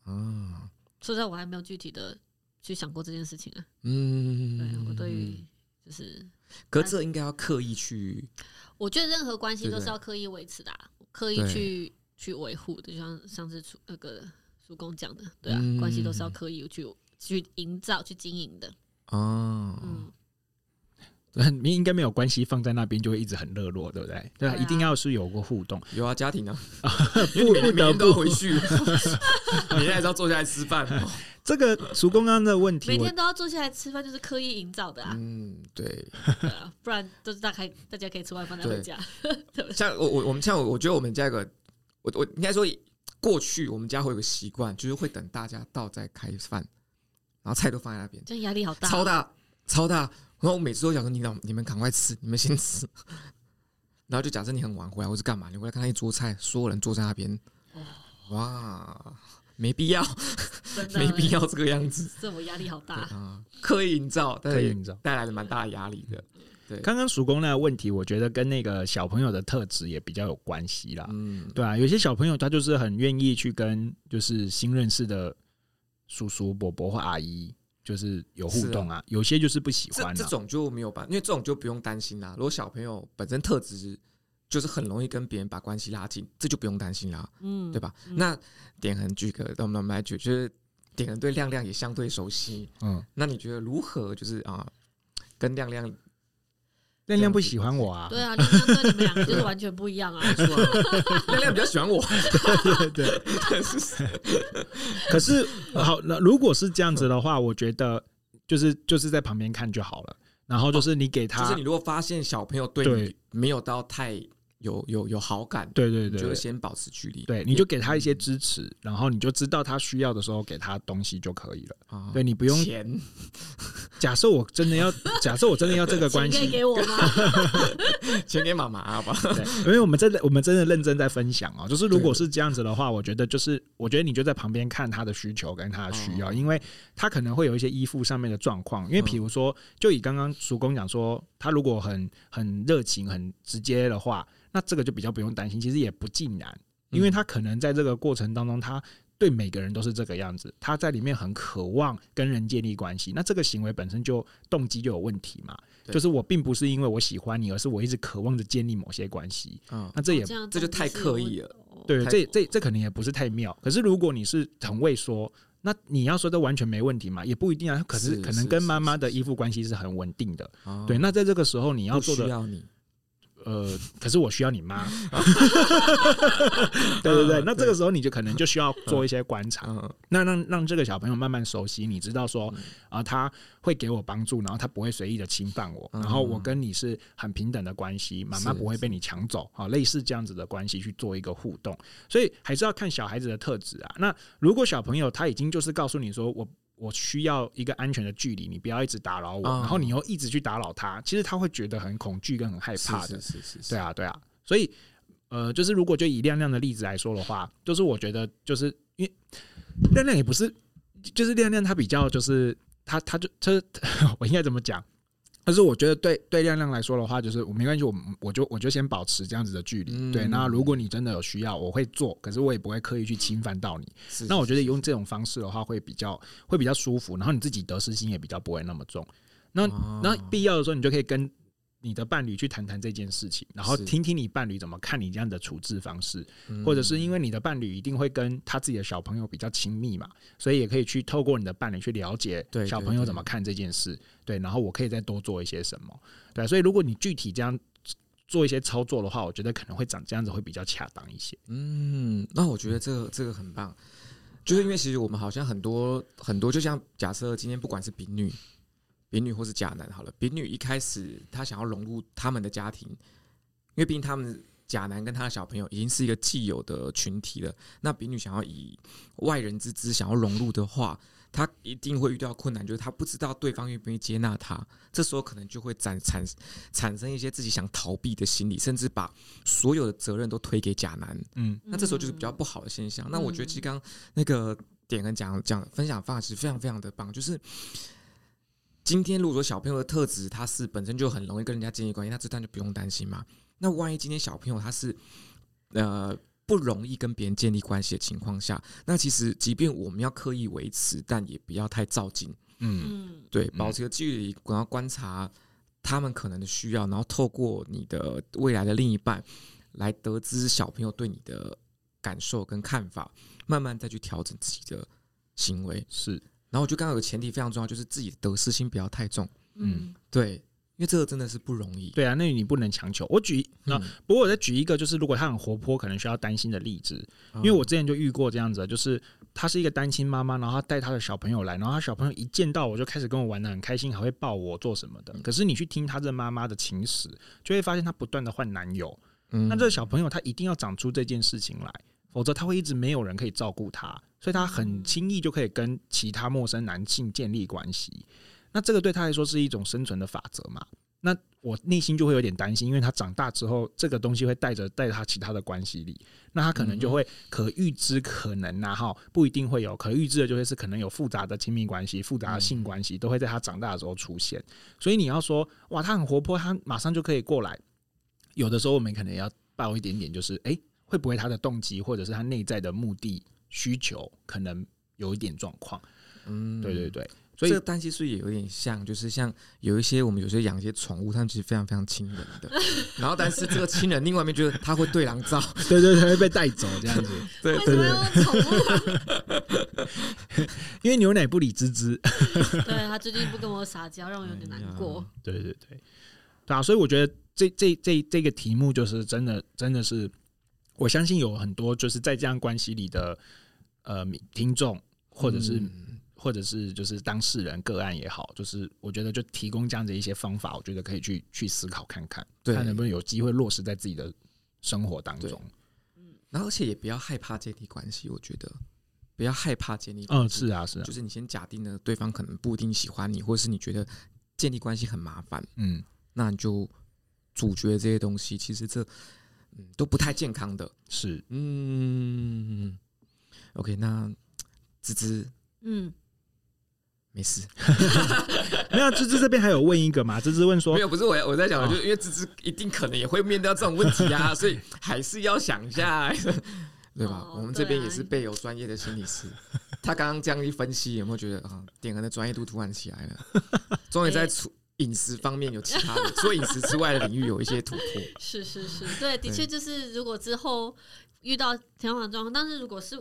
啊，说实在，我还没有具体的去想过这件事情啊。嗯，对，我对于就是，可这应该要刻意去。我觉得任何关系都是要刻意维持的，啊，刻意去去维护的，就像上次那个叔公讲的，对啊，嗯、关系都是要刻意去去营造、去经营的。哦，嗯，你应该没有关系放在那边就会一直很热络，对不对？对啊，一定要是有个互动。有啊，家庭啊，不每天都回去，每天还是要坐下来吃饭。这个叔公刚刚的问题，每天都要坐下来吃饭，就是刻意营造的啊。嗯，对，对啊，不然都是大概大家可以吃完饭再回家。像我我我们像我，我觉得我们家有个，我我应该说过去我们家会有个习惯，就是会等大家到再开饭，然后菜都放在那边，这压力好大，超大超大。然后我每次都想说，你俩你们赶快吃，你们先吃。然后就假设你很晚回来或是干嘛，你回来看到一桌菜，所有人坐在那边，哇。没必要，没必要这个样子，这我压力好大啊！刻意营造，刻意营造带来了蛮大的压力的。对，刚刚曙光那个问题，我觉得跟那个小朋友的特质也比较有关系啦。嗯，对啊，有些小朋友他就是很愿意去跟就是新认识的叔叔伯伯或阿姨就是有互动啊，有些就是不喜欢。这种就没有办法，因为这种就不用担心啦。如果小朋友本身特质。就是很容易跟别人把关系拉近，这就不用担心啦，嗯，对吧？嗯、那点恒举个，那我们来举，就是点恒对亮亮也相对熟悉，嗯，那你觉得如何？就是啊，跟亮亮，亮亮不喜欢我啊？对啊，亮亮跟你们两个就是完全不一样啊。亮亮比较喜欢我，对对对，是。可是好，那如果是这样子的话，我觉得就是就是在旁边看就好了。然后就是你给他，就是你如果发现小朋友对你没有到太。有有有好感，对对对，就先保持距离。对，你就给他一些支持，然后你就知道他需要的时候给他东西就可以了。啊对，你不用钱。假设我真的要，假设我真的要这个关系，钱给我吗？钱给妈妈吧。对，因为我们真的我们真的认真在分享哦。就是如果是这样子的话，我觉得就是我觉得你就在旁边看他的需求跟他的需要，因为他可能会有一些依附上面的状况。因为比如说，就以刚刚叔公讲说，他如果很很热情、很直接的话。那这个就比较不用担心，其实也不尽然，因为他可能在这个过程当中，他对每个人都是这个样子，他在里面很渴望跟人建立关系。那这个行为本身就动机就有问题嘛，就是我并不是因为我喜欢你，而是我一直渴望着建立某些关系。嗯，那这也这就太刻意了。对，这这这可能也不是太妙。可是如果你是很会说，那你要说这完全没问题嘛？也不一定啊。可是可能跟妈妈的依附关系是很稳定的。对，那在这个时候你要做的。呃，可是我需要你妈，对对对，那这个时候你就可能就需要做一些观察，那让让这个小朋友慢慢熟悉，你知道说啊，他会给我帮助，然后他不会随意的侵犯我，然后我跟你是很平等的关系，妈妈不会被你抢走。啊，类似这样子的关系去做一个互动，所以还是要看小孩子的特质啊。那如果小朋友他已经就是告诉你说我。我需要一个安全的距离，你不要一直打扰我，然后你又一直去打扰他，其实他会觉得很恐惧跟很害怕的。是是是，是，对啊对啊。所以，呃，就是如果就以亮亮的例子来说的话，就是我觉得就是因为亮亮也不是，就是亮亮他比较就是他他就他 我应该怎么讲？但是我觉得对对亮亮来说的话，就是我没关系，我我就我就先保持这样子的距离。嗯、对，那如果你真的有需要，我会做，可是我也不会刻意去侵犯到你。是那我觉得用这种方式的话，会比较会比较舒服，然后你自己得失心也比较不会那么重。那、哦、那必要的时候，你就可以跟。你的伴侣去谈谈这件事情，然后听听你伴侣怎么看你这样的处置方式，或者是因为你的伴侣一定会跟他自己的小朋友比较亲密嘛，所以也可以去透过你的伴侣去了解小朋友怎么看这件事，对，然后我可以再多做一些什么，对，所以如果你具体这样做一些操作的话，我觉得可能会长这样子会比较恰当一些。嗯，那我觉得这个这个很棒，就是因为其实我们好像很多很多，就像假设今天不管是丙女。丙女或是甲男好了，丙女一开始她想要融入他们的家庭，因为毕竟他们甲男跟他的小朋友已经是一个既有的群体了。那丙女想要以外人之姿想要融入的话，她一定会遇到困难，就是她不知道对方愿不愿意接纳她。这时候可能就会产产产生一些自己想逃避的心理，甚至把所有的责任都推给甲男。嗯，那这时候就是比较不好的现象。那我觉得其实刚刚那个点跟讲讲分享方式非常非常的棒，就是。今天如果说小朋友的特质他是本身就很容易跟人家建立关系，那这段就不用担心嘛。那万一今天小朋友他是呃不容易跟别人建立关系的情况下，那其实即便我们要刻意维持，但也不要太照进。嗯，对，保持个距离，然后观察他们可能的需要，然后透过你的未来的另一半来得知小朋友对你的感受跟看法，慢慢再去调整自己的行为。是。然后我觉得刚刚有个前提非常重要，就是自己的得失心不要太重。嗯，对，因为这个真的是不容易。对啊，那你不能强求。我举那、嗯、不过我再举一个，就是如果他很活泼，可能需要担心的例子。因为我之前就遇过这样子，就是她是一个单亲妈妈，然后她带她的小朋友来，然后她小朋友一见到我就开始跟我玩的很开心，还会抱我做什么的。可是你去听她这妈妈的情史，就会发现她不断的换男友。嗯，那这个小朋友他一定要长出这件事情来。否则他会一直没有人可以照顾他，所以他很轻易就可以跟其他陌生男性建立关系。那这个对他来说是一种生存的法则嘛？那我内心就会有点担心，因为他长大之后，这个东西会带着带他其他的关系里，那他可能就会可预知可能啊哈，不一定会有可预知的，就会是可能有复杂的亲密关系、复杂的性关系都会在他长大的时候出现。所以你要说哇，他很活泼，他马上就可以过来，有的时候我们可能要抱一点点，就是哎。会不会他的动机或者是他内在的目的需求可能有一点状况？嗯，对对对，所以这个担心是也有点像，就是像有一些我们有时候养一些宠物，它们其实非常非常亲人的，然后但是这个亲人另外一面就是它会对狼照，对对对，会被带走这样子，对 对对，因为牛奶不理滋滋，对他最近不跟我撒娇，让我有点难过。对对对，对啊，所以我觉得这这这这个题目就是真的真的是。我相信有很多就是在这样关系里的呃听众，或者是、嗯、或者是就是当事人个案也好，就是我觉得就提供这样的一些方法，我觉得可以去去思考看看，对看能不能有机会落实在自己的生活当中。嗯，然后而且也不要害怕建立关系，我觉得不要害怕建立关系。嗯，是啊，是啊，就是你先假定了对方可能不一定喜欢你，或者是你觉得建立关系很麻烦，嗯，那你就主角这些东西。其实这。嗯，都不太健康的，是，嗯，OK，那芝芝，嗯，没事，没有，芝芝这边还有问一个嘛？芝芝问说，没有，不是我，我在讲，就是因为芝芝一定可能也会面对到这种问题啊，所以还是要想一下，对吧？我们这边也是备有专业的心理师，他刚刚这样一分析，有没有觉得啊，点恩的专业度突然起来了？终于在出。饮食方面有其他的，除了饮食之外的领域有一些突破。是是是，对，的确就是如果之后遇到相反状况，但是如果是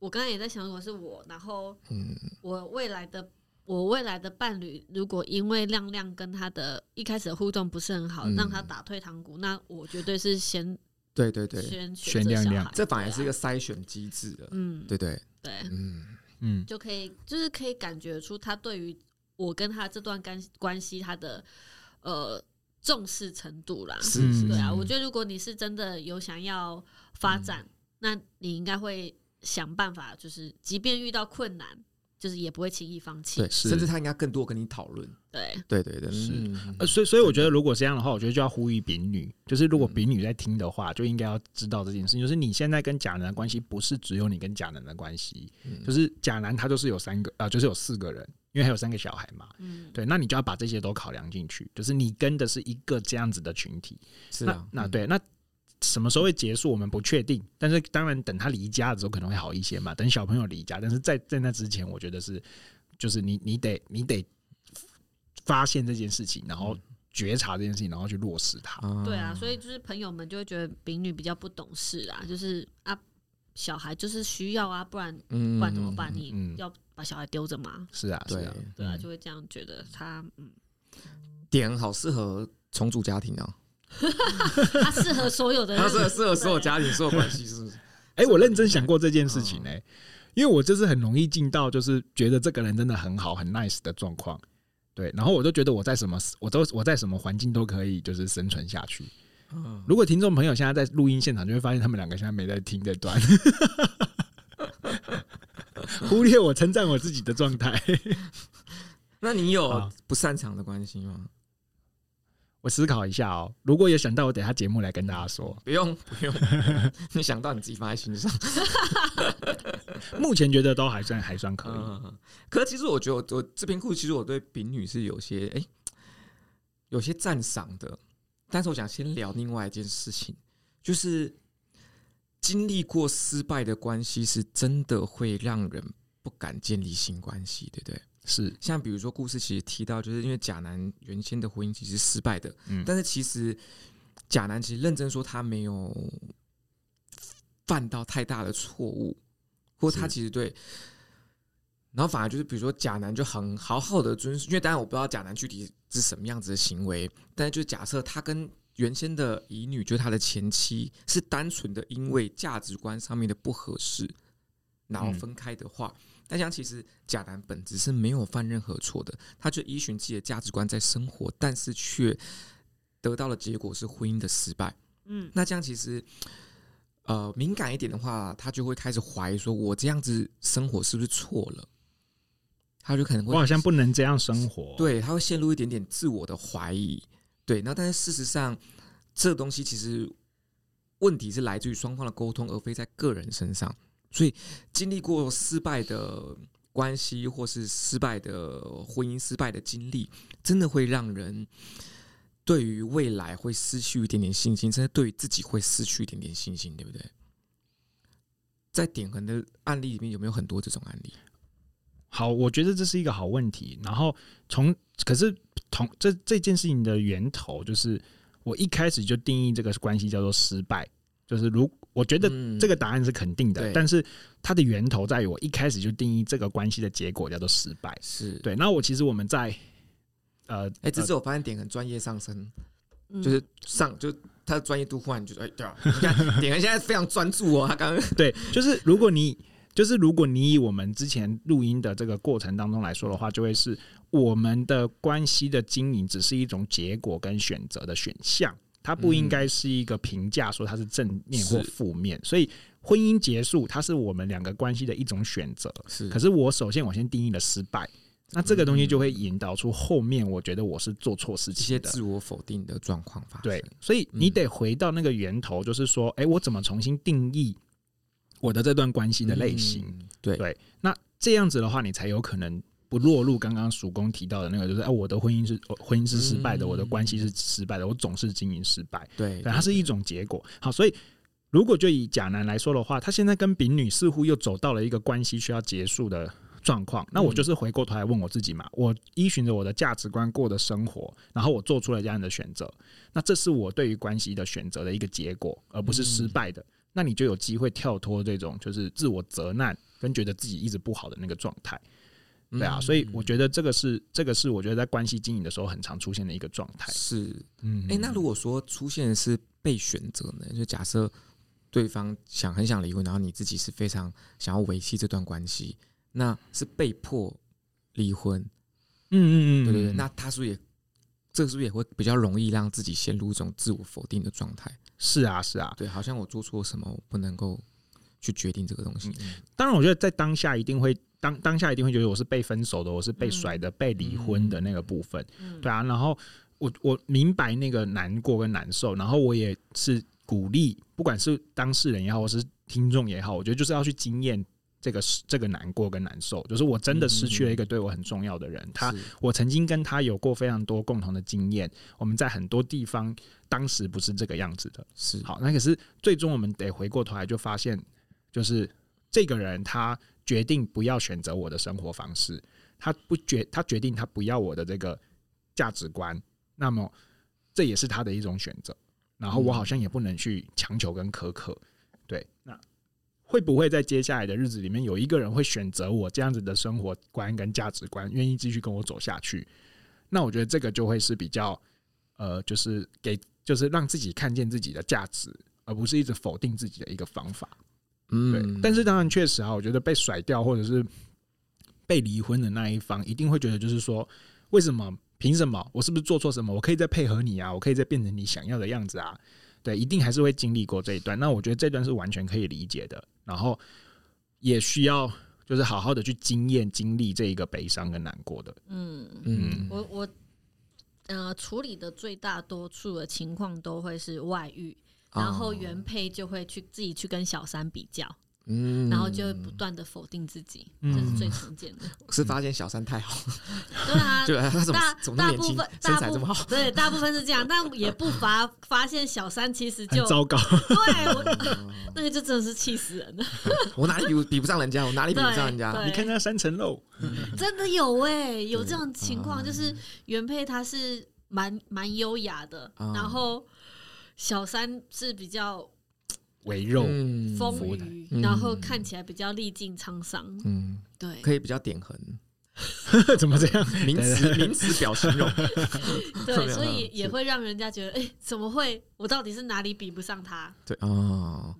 我刚才也在想，如果是我，然后嗯，我未来的我未来的伴侣，如果因为亮亮跟他的一开始的互动不是很好，让他打退堂鼓，那我绝对是先对对对，先选亮亮，这反而是一个筛选机制的，嗯，对对对，嗯。嗯，就可以就是可以感觉出他对于。我跟他这段关关系，他的呃重视程度啦，是是，对啊。我觉得如果你是真的有想要发展，嗯、那你应该会想办法，就是即便遇到困难，就是也不会轻易放弃。对，甚至他应该更多跟你讨论。对，对对对，是。呃，所以所以我觉得，如果这样的话，我觉得就要呼吁丙女，就是如果丙女在听的话，就应该要知道这件事情，就是你现在跟甲男的关系不是只有你跟甲男的关系，嗯、就是甲男他就是有三个啊、呃，就是有四个人。因为还有三个小孩嘛，嗯，对，那你就要把这些都考量进去，就是你跟的是一个这样子的群体，是啊，那，那对，那什么时候会结束，我们不确定，但是当然等他离家的时候可能会好一些嘛，等小朋友离家，但是在在那之前，我觉得是，就是你你得你得发现这件事情，然后觉察这件事情，然后去落实它。对啊，所以就是朋友们就会觉得丙女比较不懂事啊，就是啊，小孩就是需要啊，不然不然怎么办？你要。把小孩丢着吗？是啊，对啊，对啊，就会这样觉得他嗯，点好适合重组家庭啊，他适合所有的，它适合适合所有家庭所有关系，是不是？哎，我认真想过这件事情哎，因为我就是很容易进到就是觉得这个人真的很好很 nice 的状况，对，然后我就觉得我在什么我都我在什么环境都可以就是生存下去，如果听众朋友现在在录音现场，就会发现他们两个现在没在听这段，忽略我称赞我自己的状态。那你有不擅长的关系吗？我思考一下哦，如果有想到，我等下节目来跟大家说。不用不用，你想到你自己放在心上。目前觉得都还算还算可以。嗯、可是其实我觉得我，我这边故事其实我对丙女是有些哎、欸，有些赞赏的。但是我想先聊另外一件事情，就是经历过失败的关系，是真的会让人不敢建立新关系，对不对？是，像比如说故事其实提到，就是因为贾男原先的婚姻其实是失败的，嗯，但是其实贾南其实认真说他没有犯到太大的错误，或他其实对，然后反而就是比如说贾男就很好好的遵守，因为当然我不知道贾男具体是什么样子的行为，但是就假设他跟原先的乙女，就是他的前妻，是单纯的因为价值观上面的不合适，然后分开的话。嗯但像其实甲男本质是没有犯任何错的，他就依循自己的价值观在生活，但是却得到的结果是婚姻的失败。嗯，那这样其实呃敏感一点的话，他就会开始怀疑说，我这样子生活是不是错了？他就可能会，我好像不能这样生活。对，他会陷入一点点自我的怀疑。对，那但是事实上，这个东西其实问题是来自于双方的沟通，而非在个人身上。所以，经历过失败的关系，或是失败的婚姻、失败的经历，真的会让人对于未来会失去一点点信心，甚至对于自己会失去一点点信心，对不对？在典衡的案例里面，有没有很多这种案例？好，我觉得这是一个好问题。然后从，可是同这这件事情的源头，就是我一开始就定义这个关系叫做失败。就是如我觉得这个答案是肯定的，嗯、但是它的源头在于我一开始就定义这个关系的结果叫做失败。是对。那我其实我们在呃，哎、欸，这次我发现点很专业上升，嗯、就是上就他的专业度忽然就哎对啊，你看典衡现在非常专注哦，他刚刚 对，就是如果你就是如果你以我们之前录音的这个过程当中来说的话，就会是我们的关系的经营只是一种结果跟选择的选项。它不应该是一个评价，说它是正面或负面。所以婚姻结束，它是我们两个关系的一种选择。是，可是我首先我先定义了失败，那这个东西就会引导出后面，我觉得我是做错事情，一些自我否定的状况发生。对，所以你得回到那个源头，就是说，哎，我怎么重新定义我的这段关系的类型？对对，那这样子的话，你才有可能。不落入刚刚曙光提到的那个，就是哎，我的婚姻是婚姻是失败的，我的关系是失败的，我总是经营失败。对，它是一种结果。好，所以如果就以甲男来说的话，他现在跟丙女似乎又走到了一个关系需要结束的状况。那我就是回过头来问我自己嘛，我依循着我的价值观过的生活，然后我做出了这样的选择。那这是我对于关系的选择的一个结果，而不是失败的。那你就有机会跳脱这种就是自我责难跟觉得自己一直不好的那个状态。对啊，所以我觉得这个是这个是我觉得在关系经营的时候很常出现的一个状态。是，嗯，哎，那如果说出现的是被选择呢？就假设对方想很想离婚，然后你自己是非常想要维系这段关系，那是被迫离婚。嗯嗯嗯，对对对，那他是不是也这个是不是也会比较容易让自己陷入一种自我否定的状态？是啊，是啊，对，好像我做错什么，我不能够去决定这个东西。当然，我觉得在当下一定会。当当下一定会觉得我是被分手的，我是被甩的，被离婚的那个部分，对啊。然后我我明白那个难过跟难受，然后我也是鼓励，不管是当事人也好，或是听众也好，我觉得就是要去经验这个这个难过跟难受，就是我真的失去了一个对我很重要的人，他我曾经跟他有过非常多共同的经验，我们在很多地方当时不是这个样子的，是。好，那可是最终我们得回过头来就发现，就是这个人他。决定不要选择我的生活方式，他不决，他决定他不要我的这个价值观，那么这也是他的一种选择。然后我好像也不能去强求跟苛刻，对。那会不会在接下来的日子里面有一个人会选择我这样子的生活观跟价值观，愿意继续跟我走下去？那我觉得这个就会是比较呃，就是给，就是让自己看见自己的价值，而不是一直否定自己的一个方法。嗯，对，但是当然确实啊，我觉得被甩掉或者是被离婚的那一方，一定会觉得就是说，为什么凭什么？我是不是做错什么？我可以再配合你啊，我可以再变成你想要的样子啊。对，一定还是会经历过这一段。那我觉得这段是完全可以理解的，然后也需要就是好好的去经验、经历这一个悲伤跟难过的。嗯嗯，我我呃处理的最大多数的情况都会是外遇，然后原配就会去自己去跟小三比较。嗯，然后就会不断的否定自己，这、嗯、是最常见的。是发现小三太好，对啊，对啊，他怎么大怎么那么年轻，身材这么好？对，大部分是这样，但也不乏发现小三其实就糟糕。对，我 那个就真的是气死人了。我哪里比比不上人家？我哪里比不上人家？你看他三层肉，真的有哎、欸，有这种情况，就是原配他是蛮蛮优雅的，然后小三是比较。微肉丰腴，然后看起来比较历尽沧桑。嗯，对，可以比较点横。怎么这样？名词 名词表形容。对，所以也会让人家觉得，哎，怎么会？我到底是哪里比不上他？对哦，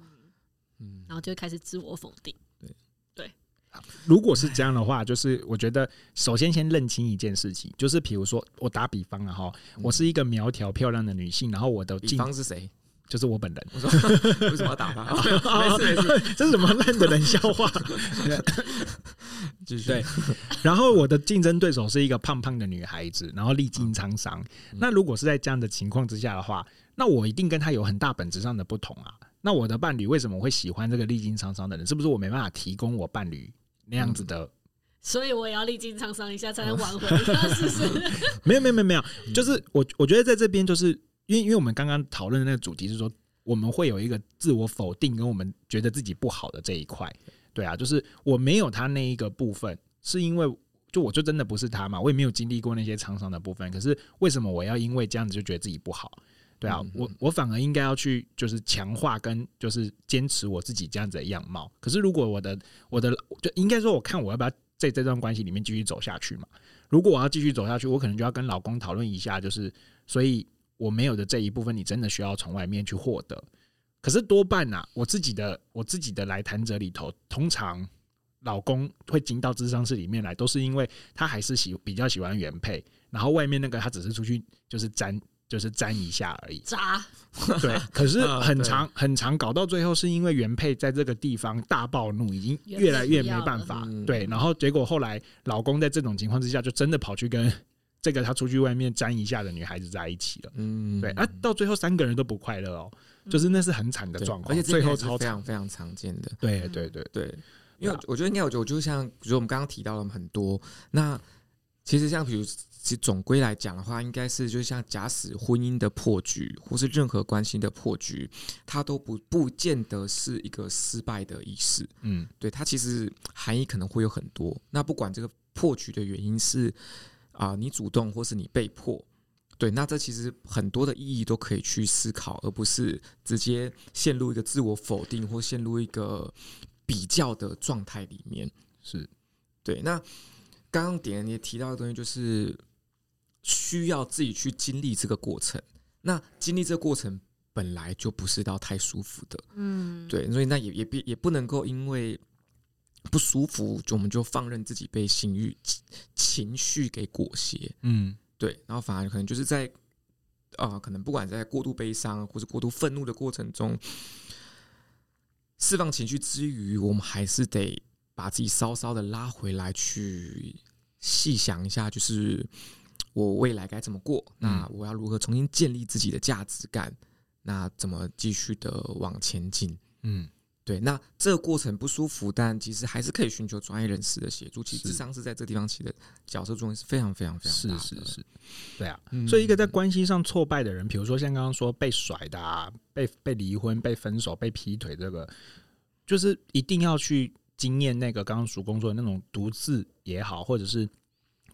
嗯，然后就会开始自我否定。如果是这样的话，就是我觉得首先先认清一件事情，就是比如说我打比方了哈，我是一个苗条漂亮的女性，然后我的比方是谁？就是我本人，我说 为什么要打他？没事没事，这是什么烂的冷笑话？对。然后我的竞争对手是一个胖胖的女孩子，然后历经沧桑。那如果是在这样的情况之下的话，那我一定跟她有很大本质上的不同啊。那我的伴侣为什么会喜欢这个历经沧桑的人？是不是我没办法提供我伴侣那样子的？所以我也要历经沧桑一下才能挽回，是不是？没有没有没有没有，就是我我觉得在这边就是。因为，因为我们刚刚讨论的那个主题是说，我们会有一个自我否定，跟我们觉得自己不好的这一块，对啊，就是我没有他那一个部分，是因为就我就真的不是他嘛，我也没有经历过那些沧桑的部分。可是为什么我要因为这样子就觉得自己不好？对啊，我我反而应该要去就是强化跟就是坚持我自己这样子的样貌。可是如果我的我的就应该说，我看我要不要在这段关系里面继续走下去嘛？如果我要继续走下去，我可能就要跟老公讨论一下，就是所以。我没有的这一部分，你真的需要从外面去获得。可是多半呐、啊，我自己的我自己的来谈者里头，通常老公会进到智商室里面来，都是因为他还是喜比较喜欢原配，然后外面那个他只是出去就是沾就是沾一下而已。渣，对。可是很长很长搞到最后，是因为原配在这个地方大暴怒，已经越来越没办法。对，然后结果后来老公在这种情况之下，就真的跑去跟。这个他出去外面沾一下的女孩子在一起了，嗯，对啊，到最后三个人都不快乐哦，就是那是很惨的状况，而且最后超非常非常常见的，对对对对，因为我觉得应该，我觉得就像，比如我们刚刚提到了很多，那其实像比如，其实总归来讲的话，应该是就像假使婚姻的破局，或是任何关系的破局，它都不不见得是一个失败的意思，嗯，对，它其实含义可能会有很多，那不管这个破局的原因是。啊，你主动或是你被迫，对，那这其实很多的意义都可以去思考，而不是直接陷入一个自我否定或陷入一个比较的状态里面。是，对。那刚刚点你也提到的东西，就是需要自己去经历这个过程。那经历这个过程本来就不是到太舒服的，嗯，对。所以那也也也不能够因为。不舒服，就我们就放任自己被性欲情绪给裹挟，嗯，对，然后反而可能就是在啊、呃，可能不管在过度悲伤或者过度愤怒的过程中，释放情绪之余，我们还是得把自己稍稍的拉回来，去细想一下，就是我未来该怎么过，嗯、那我要如何重新建立自己的价值感，那怎么继续的往前进，嗯。对，那这个过程不舒服，但其实还是可以寻求专业人士的协助。其实智商是在这个地方起的角色作用是非常非常非常大的。是是是，对啊。所以一个在关系上挫败的人，比如说像刚刚说被甩的啊，被被离婚、被分手、被劈腿，这个就是一定要去经验那个刚刚叔公说的那种独自也好，或者是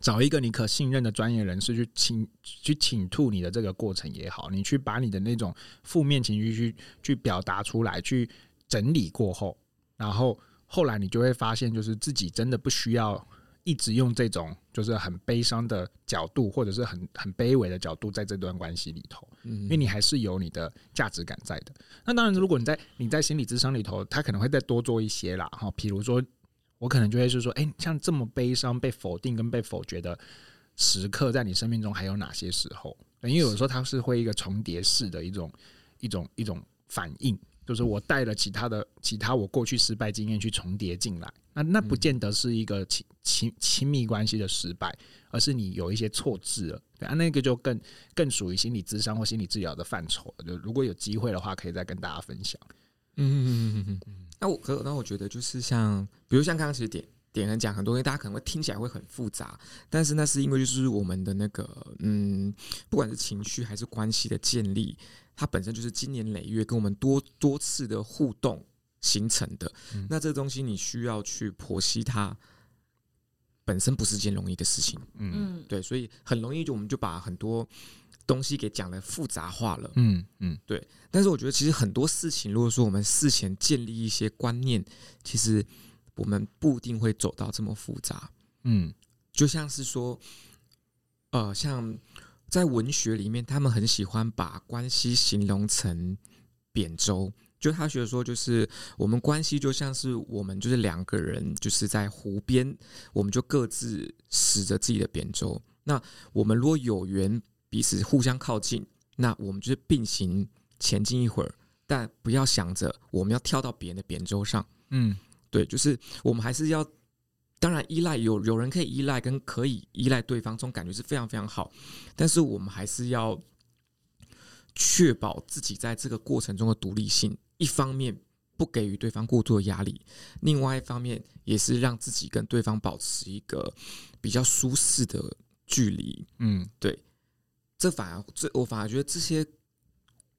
找一个你可信任的专业人士去倾去倾吐你的这个过程也好，你去把你的那种负面情绪去去表达出来，去。整理过后，然后后来你就会发现，就是自己真的不需要一直用这种就是很悲伤的角度，或者是很很卑微的角度在这段关系里头，因为你还是有你的价值感在的。那当然，如果你在你在心理咨商里头，他可能会再多做一些啦，哈，比如说我可能就会是说，哎，像这么悲伤、被否定跟被否决的时刻在你生命中还有哪些时候？因为有的时候它是会一个重叠式的一种一种一种反应，就是我带了其他的其他我过去失败经验去重叠进来，那那不见得是一个亲亲亲密关系的失败，而是你有一些错置了，对啊，那个就更更属于心理咨商或心理治疗的范畴。就如果有机会的话，可以再跟大家分享。嗯嗯嗯嗯嗯。那我可那我觉得就是像，比如像刚刚其实点。点很讲很多东西，大家可能会听起来会很复杂，但是那是因为就是我们的那个嗯，不管是情绪还是关系的建立，它本身就是经年累月跟我们多多次的互动形成的。嗯、那这个东西你需要去剖析它，本身不是件容易的事情。嗯，对，所以很容易就我们就把很多东西给讲的复杂化了。嗯嗯，对。但是我觉得其实很多事情，如果说我们事前建立一些观念，其实。我们不一定会走到这么复杂，嗯，就像是说，呃，像在文学里面，他们很喜欢把关系形容成扁舟，就他觉得说，就是我们关系就像是我们就是两个人，就是在湖边，我们就各自驶着自己的扁舟。那我们如果有缘彼此互相靠近，那我们就是并行前进一会儿，但不要想着我们要跳到别人的扁舟上，嗯。对，就是我们还是要，当然依赖有有人可以依赖跟可以依赖对方，这种感觉是非常非常好。但是我们还是要确保自己在这个过程中的独立性，一方面不给予对方过多的压力，另外一方面也是让自己跟对方保持一个比较舒适的距离。嗯，对，这反而这我反而觉得这些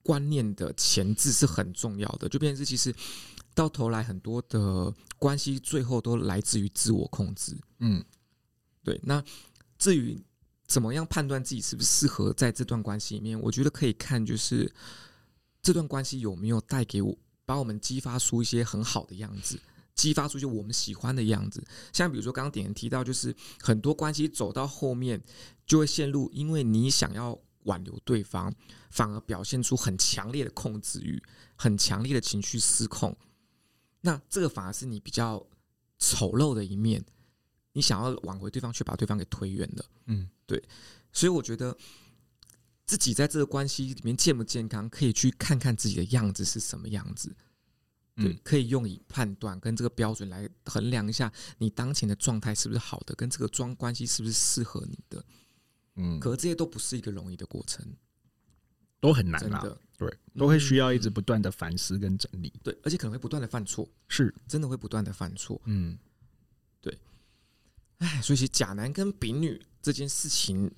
观念的前置是很重要的，就变成是其实。到头来，很多的关系最后都来自于自我控制。嗯，对。那至于怎么样判断自己是不是适合在这段关系里面，我觉得可以看就是这段关系有没有带给我，把我们激发出一些很好的样子，激发出就我们喜欢的样子。像比如说刚刚点人提到，就是很多关系走到后面就会陷入，因为你想要挽留对方，反而表现出很强烈的控制欲，很强烈的情绪失控。那这个反而是你比较丑陋的一面，你想要挽回对方，却把对方给推远了。嗯，对，所以我觉得自己在这个关系里面健不健康，可以去看看自己的样子是什么样子。对，可以用以判断跟这个标准来衡量一下你当前的状态是不是好的，跟这个装关系是不是适合你的。嗯，可是这些都不是一个容易的过程。都很难啊，对，都会需要一直不断的反思跟整理，对，而且可能会不断的犯错，是。真的会不断的犯错，嗯，对，哎，所以其实甲男跟丙女这件事情，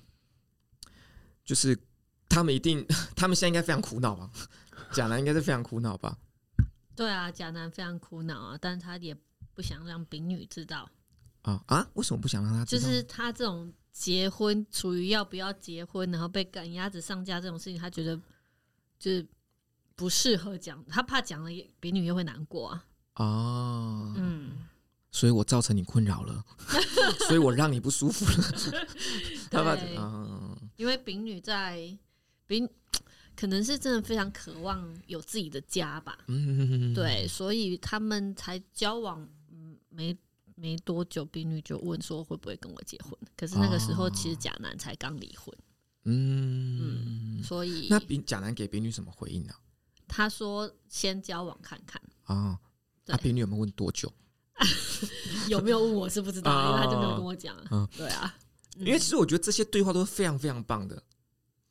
就是他们一定，他们现在应该非常苦恼吧？甲男应该是非常苦恼吧？对啊，甲男非常苦恼啊，但是他也不想让丙女知道啊啊？为什么不想让他知道？就是他这种。结婚处于要不要结婚，然后被赶鸭子上架这种事情，他觉得就是不适合讲，他怕讲了丙女又会难过啊。哦，嗯，所以我造成你困扰了，所以我让你不舒服了。他怕因为丙女在丙可能是真的非常渴望有自己的家吧。嗯，对，所以他们才交往，嗯，没。没多久，冰女就问说会不会跟我结婚？可是那个时候，其实贾男才刚离婚。嗯，嗯，所以那丙甲男给冰女什么回应呢？他说先交往看看。啊，那冰女有没有问多久？有没有问我是不知道，因为他就没有跟我讲。嗯，对啊，因为其实我觉得这些对话都是非常非常棒的，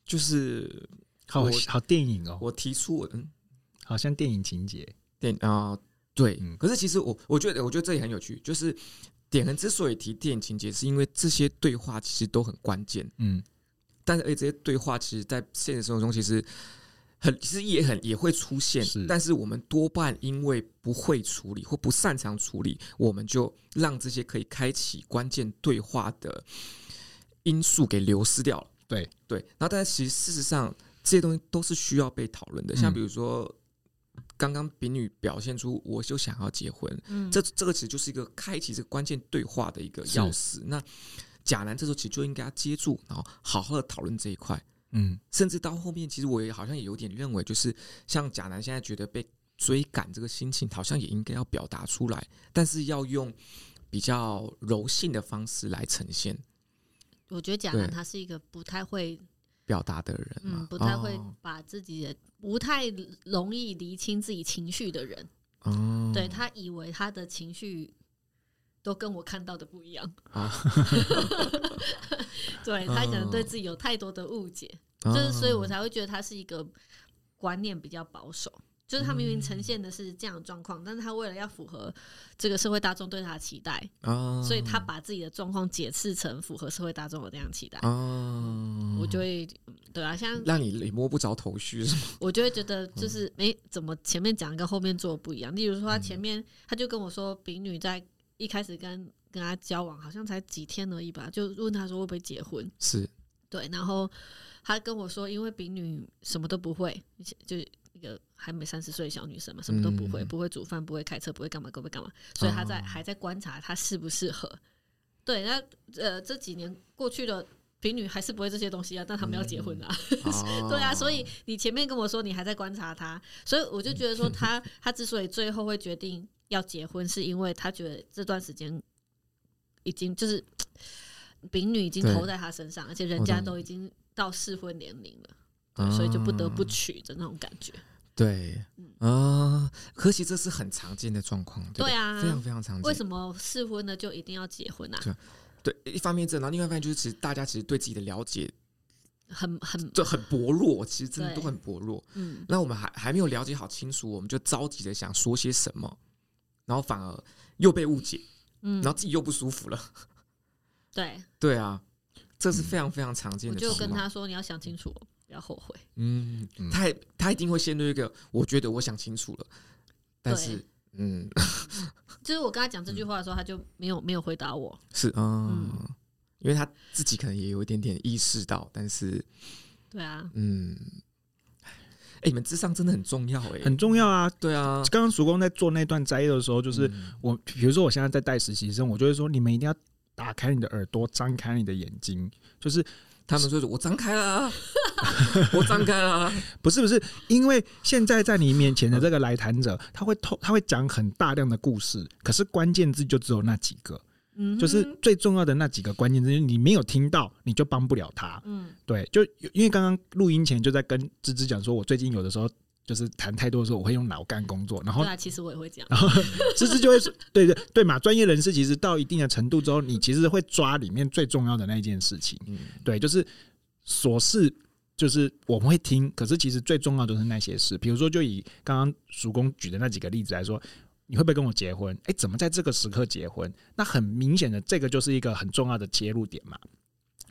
就是好好电影哦。我提出，嗯，好像电影情节，电啊。对，可是其实我我觉得，我觉得这也很有趣。就是点人之所以提电影情节，是因为这些对话其实都很关键。嗯，但是而且这些对话其实，在现实生活中其实很其实也很也会出现。但是我们多半因为不会处理或不擅长处理，我们就让这些可以开启关键对话的因素给流失掉了。对对，然后但是其实事实上，这些东西都是需要被讨论的。像比如说。刚刚丙女表现出我就想要结婚，嗯，这这个其实就是一个开启这个关键对话的一个钥匙。那贾男这时候其实就应该要接住，然后好好的讨论这一块，嗯，甚至到后面，其实我也好像也有点认为，就是像贾男现在觉得被追赶这个心情，好像也应该要表达出来，但是要用比较柔性的方式来呈现。我觉得贾男他是一个不太会表达的人，嗯，不太会把自己的，不太容易厘清自己情绪的人。哦，对，他以为他的情绪都跟我看到的不一样啊，对，他可能对自己有太多的误解，就是所以我才会觉得他是一个观念比较保守。就是他明明呈现的是这样的状况，但是他为了要符合这个社会大众对他的期待，所以他把自己的状况解释成符合社会大众的这样期待。我就会对啊，像让你摸不着头绪是吗？我就会觉得就是哎，怎么前面讲跟后面做的不一样？例如说他前面他就跟我说，丙女在一开始跟跟他交往好像才几天而已吧，就问他说会不会结婚？是对，然后他跟我说，因为丙女什么都不会，就。一个还没三十岁的小女生嘛，什么都不会，不会煮饭，不会开车，不会干嘛，不会干嘛，所以她在还在观察她适不适合。对，那呃这几年过去了，丙女还是不会这些东西啊，但他们要结婚啊，对啊，所以你前面跟我说你还在观察她，所以我就觉得说她她之所以最后会决定要结婚，是因为她觉得这段时间已经就是丙女已经投在她身上，而且人家都已经到适婚年龄了。所以就不得不娶的那种感觉。对，啊，可惜这是很常见的状况。对啊，非常非常常见。为什么适婚呢就一定要结婚啊？对，一方面这，然后另外一方面就是，其实大家其实对自己的了解很很就很薄弱，其实真的都很薄弱。嗯，那我们还还没有了解好清楚，我们就着急的想说些什么，然后反而又被误解，嗯，然后自己又不舒服了。对，对啊，这是非常非常常见的。我就跟他说，你要想清楚。不要后悔。嗯，他他一定会陷入一个，我觉得我想清楚了，但是，嗯，就是我跟他讲这句话的时候，他就没有没有回答我。是啊，嗯，因为他自己可能也有一点点意识到，但是，对啊，嗯，哎，你们智商真的很重要，哎，很重要啊，对啊。刚刚曙光在做那段摘要的时候，就是我，比如说我现在在带实习生，我就会说，你们一定要打开你的耳朵，张开你的眼睛，就是。他们说：“我张开了，我张开了。”不是不是，因为现在在你面前的这个来谈者，他会透，他会讲很大量的故事，可是关键字就只有那几个，嗯，就是最重要的那几个关键字，你没有听到，你就帮不了他。嗯，对，就因为刚刚录音前就在跟芝芝讲说，我最近有的时候。就是谈太多的时候，我会用脑干工作，然后对啊，其实我也会讲，然后 芝芝就会说，对对对嘛，专业人士其实到一定的程度之后，你其实会抓里面最重要的那一件事情，嗯，对，就是琐事，就是我们会听，可是其实最重要的是那些事，比如说就以刚刚叔公举的那几个例子来说，你会不会跟我结婚？哎，怎么在这个时刻结婚？那很明显的，这个就是一个很重要的切入点嘛。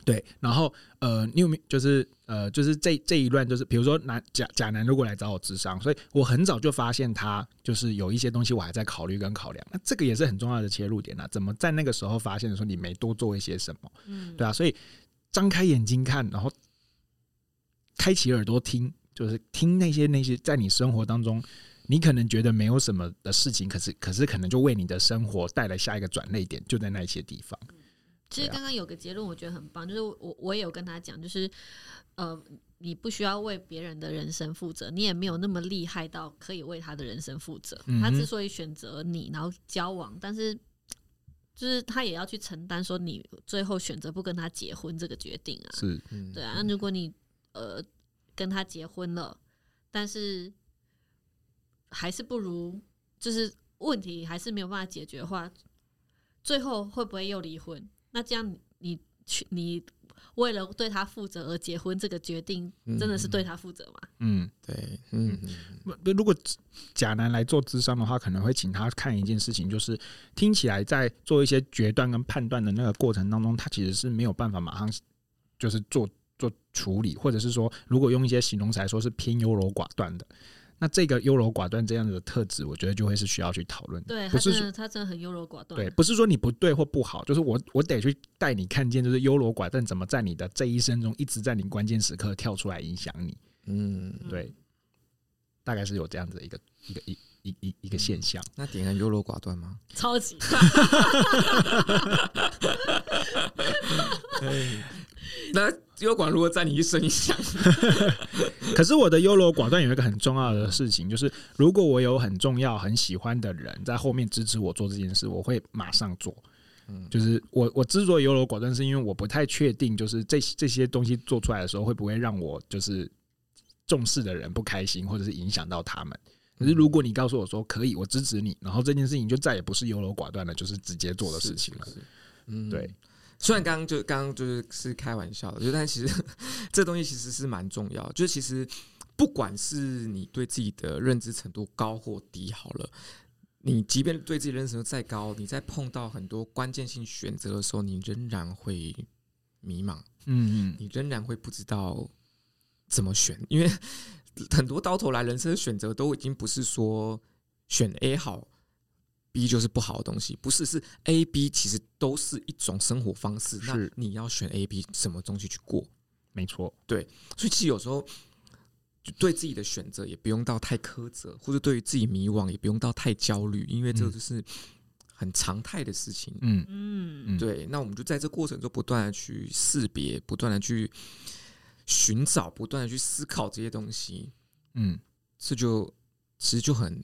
对，然后呃，你有没有就是呃，就是这这一段，就是比如说男贾贾男如果来找我咨商，所以我很早就发现他就是有一些东西我还在考虑跟考量，那这个也是很重要的切入点啊。怎么在那个时候发现的时候，你没多做一些什么？嗯，对啊，所以张开眼睛看，然后开启耳朵听，就是听那些那些在你生活当中，你可能觉得没有什么的事情，可是可是可能就为你的生活带来下一个转捩点，就在那些地方。其实刚刚有个结论，我觉得很棒，就是我我也有跟他讲，就是呃，你不需要为别人的人生负责，你也没有那么厉害到可以为他的人生负责。他之所以选择你，然后交往，但是就是他也要去承担说你最后选择不跟他结婚这个决定啊。是，对啊。那如果你呃跟他结婚了，但是还是不如，就是问题还是没有办法解决的话，最后会不会又离婚？那这样，你去你为了对他负责而结婚，这个决定真的是对他负责吗？嗯，对，嗯嗯。如果贾男来做智商的话，可能会请他看一件事情，就是听起来在做一些决断跟判断的那个过程当中，他其实是没有办法马上就是做做处理，或者是说，如果用一些形容词来说，是偏优柔寡断的。那这个优柔寡断这样子的特质，我觉得就会是需要去讨论的。对，不是说他真的很优柔寡断。对，不是说你不对或不好，就是我我得去带你看见，就是优柔寡断怎么在你的这一生中一直在你关键时刻跳出来影响你。嗯，对，大概是有这样子的一个一个一一一一个现象。那点很优柔寡断吗？超级。那优柔寡断如果在你一生一想，可是我的优柔寡断有一个很重要的事情，就是如果我有很重要、很喜欢的人在后面支持我做这件事，我会马上做。就是我我之所以优柔寡断，是因为我不太确定，就是这这些东西做出来的时候，会不会让我就是重视的人不开心，或者是影响到他们。可是如果你告诉我说可以，我支持你，然后这件事情就再也不是优柔寡断了，就是直接做的事情了。嗯，对。虽然刚刚就刚刚就是是开玩笑的，就但其实这东西其实是蛮重要。就其实不管是你对自己的认知程度高或低，好了。你即便对自己认识再高，你在碰到很多关键性选择的时候，你仍然会迷茫。嗯嗯，你仍然会不知道怎么选，因为很多到头来人生的选择都已经不是说选 A 好，B 就是不好的东西，不是，是 A、B 其实都是一种生活方式。那你要选 A、B 什么东西去过？没错，对，所以其实有时候。就对自己的选择也不用到太苛责，或者对于自己迷惘也不用到太焦虑，因为这就是很常态的事情。嗯嗯，对。那我们就在这过程中不断的去识别，不断的去寻找，不断的去思考这些东西。嗯，这就其实就很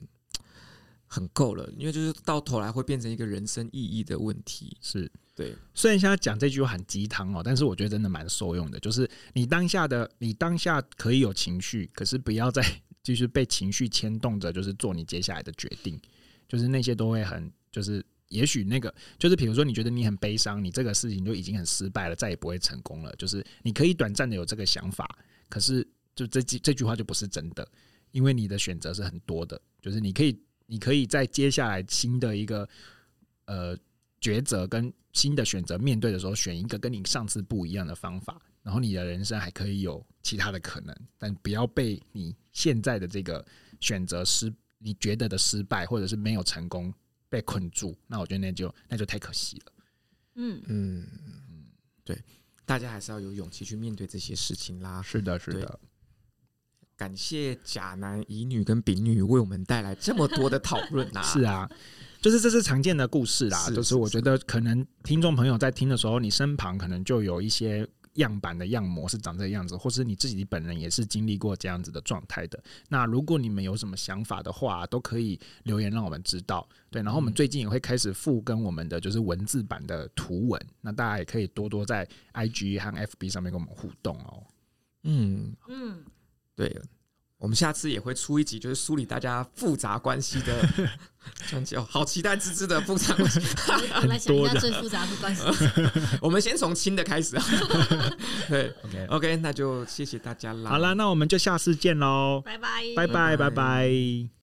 很够了，因为就是到头来会变成一个人生意义的问题。是。对，虽然现在讲这句话很鸡汤哦，但是我觉得真的蛮受用的。就是你当下的，你当下可以有情绪，可是不要再继续被情绪牵动着，就是做你接下来的决定。就是那些都会很，就是也许那个，就是比如说你觉得你很悲伤，你这个事情就已经很失败了，再也不会成功了。就是你可以短暂的有这个想法，可是就这句这句话就不是真的，因为你的选择是很多的。就是你可以，你可以在接下来新的一个呃。抉择跟新的选择面对的时候，选一个跟你上次不一样的方法，然后你的人生还可以有其他的可能，但不要被你现在的这个选择失，你觉得的失败或者是没有成功被困住，那我觉得那就那就太可惜了。嗯嗯嗯，对，大家还是要有勇气去面对这些事情啦。是的，是的。感谢甲男乙女跟丙女为我们带来这么多的讨论啊！是啊。就是这是常见的故事啦，就是我觉得可能听众朋友在听的时候，你身旁可能就有一些样板的样模是长这个样子，或是你自己本人也是经历过这样子的状态的。那如果你们有什么想法的话，都可以留言让我们知道。对，然后我们最近也会开始复跟我们的就是文字版的图文，那大家也可以多多在 IG 和 FB 上面跟我们互动哦。嗯嗯，对。我们下次也会出一集，就是梳理大家复杂关系的专辑哦，好期待芝芝的复杂关系。我们来想一下最复杂的关系。我们先从轻的开始啊。对，OK OK，那就谢谢大家啦。好啦，那我们就下次见喽，拜拜，拜拜，拜拜。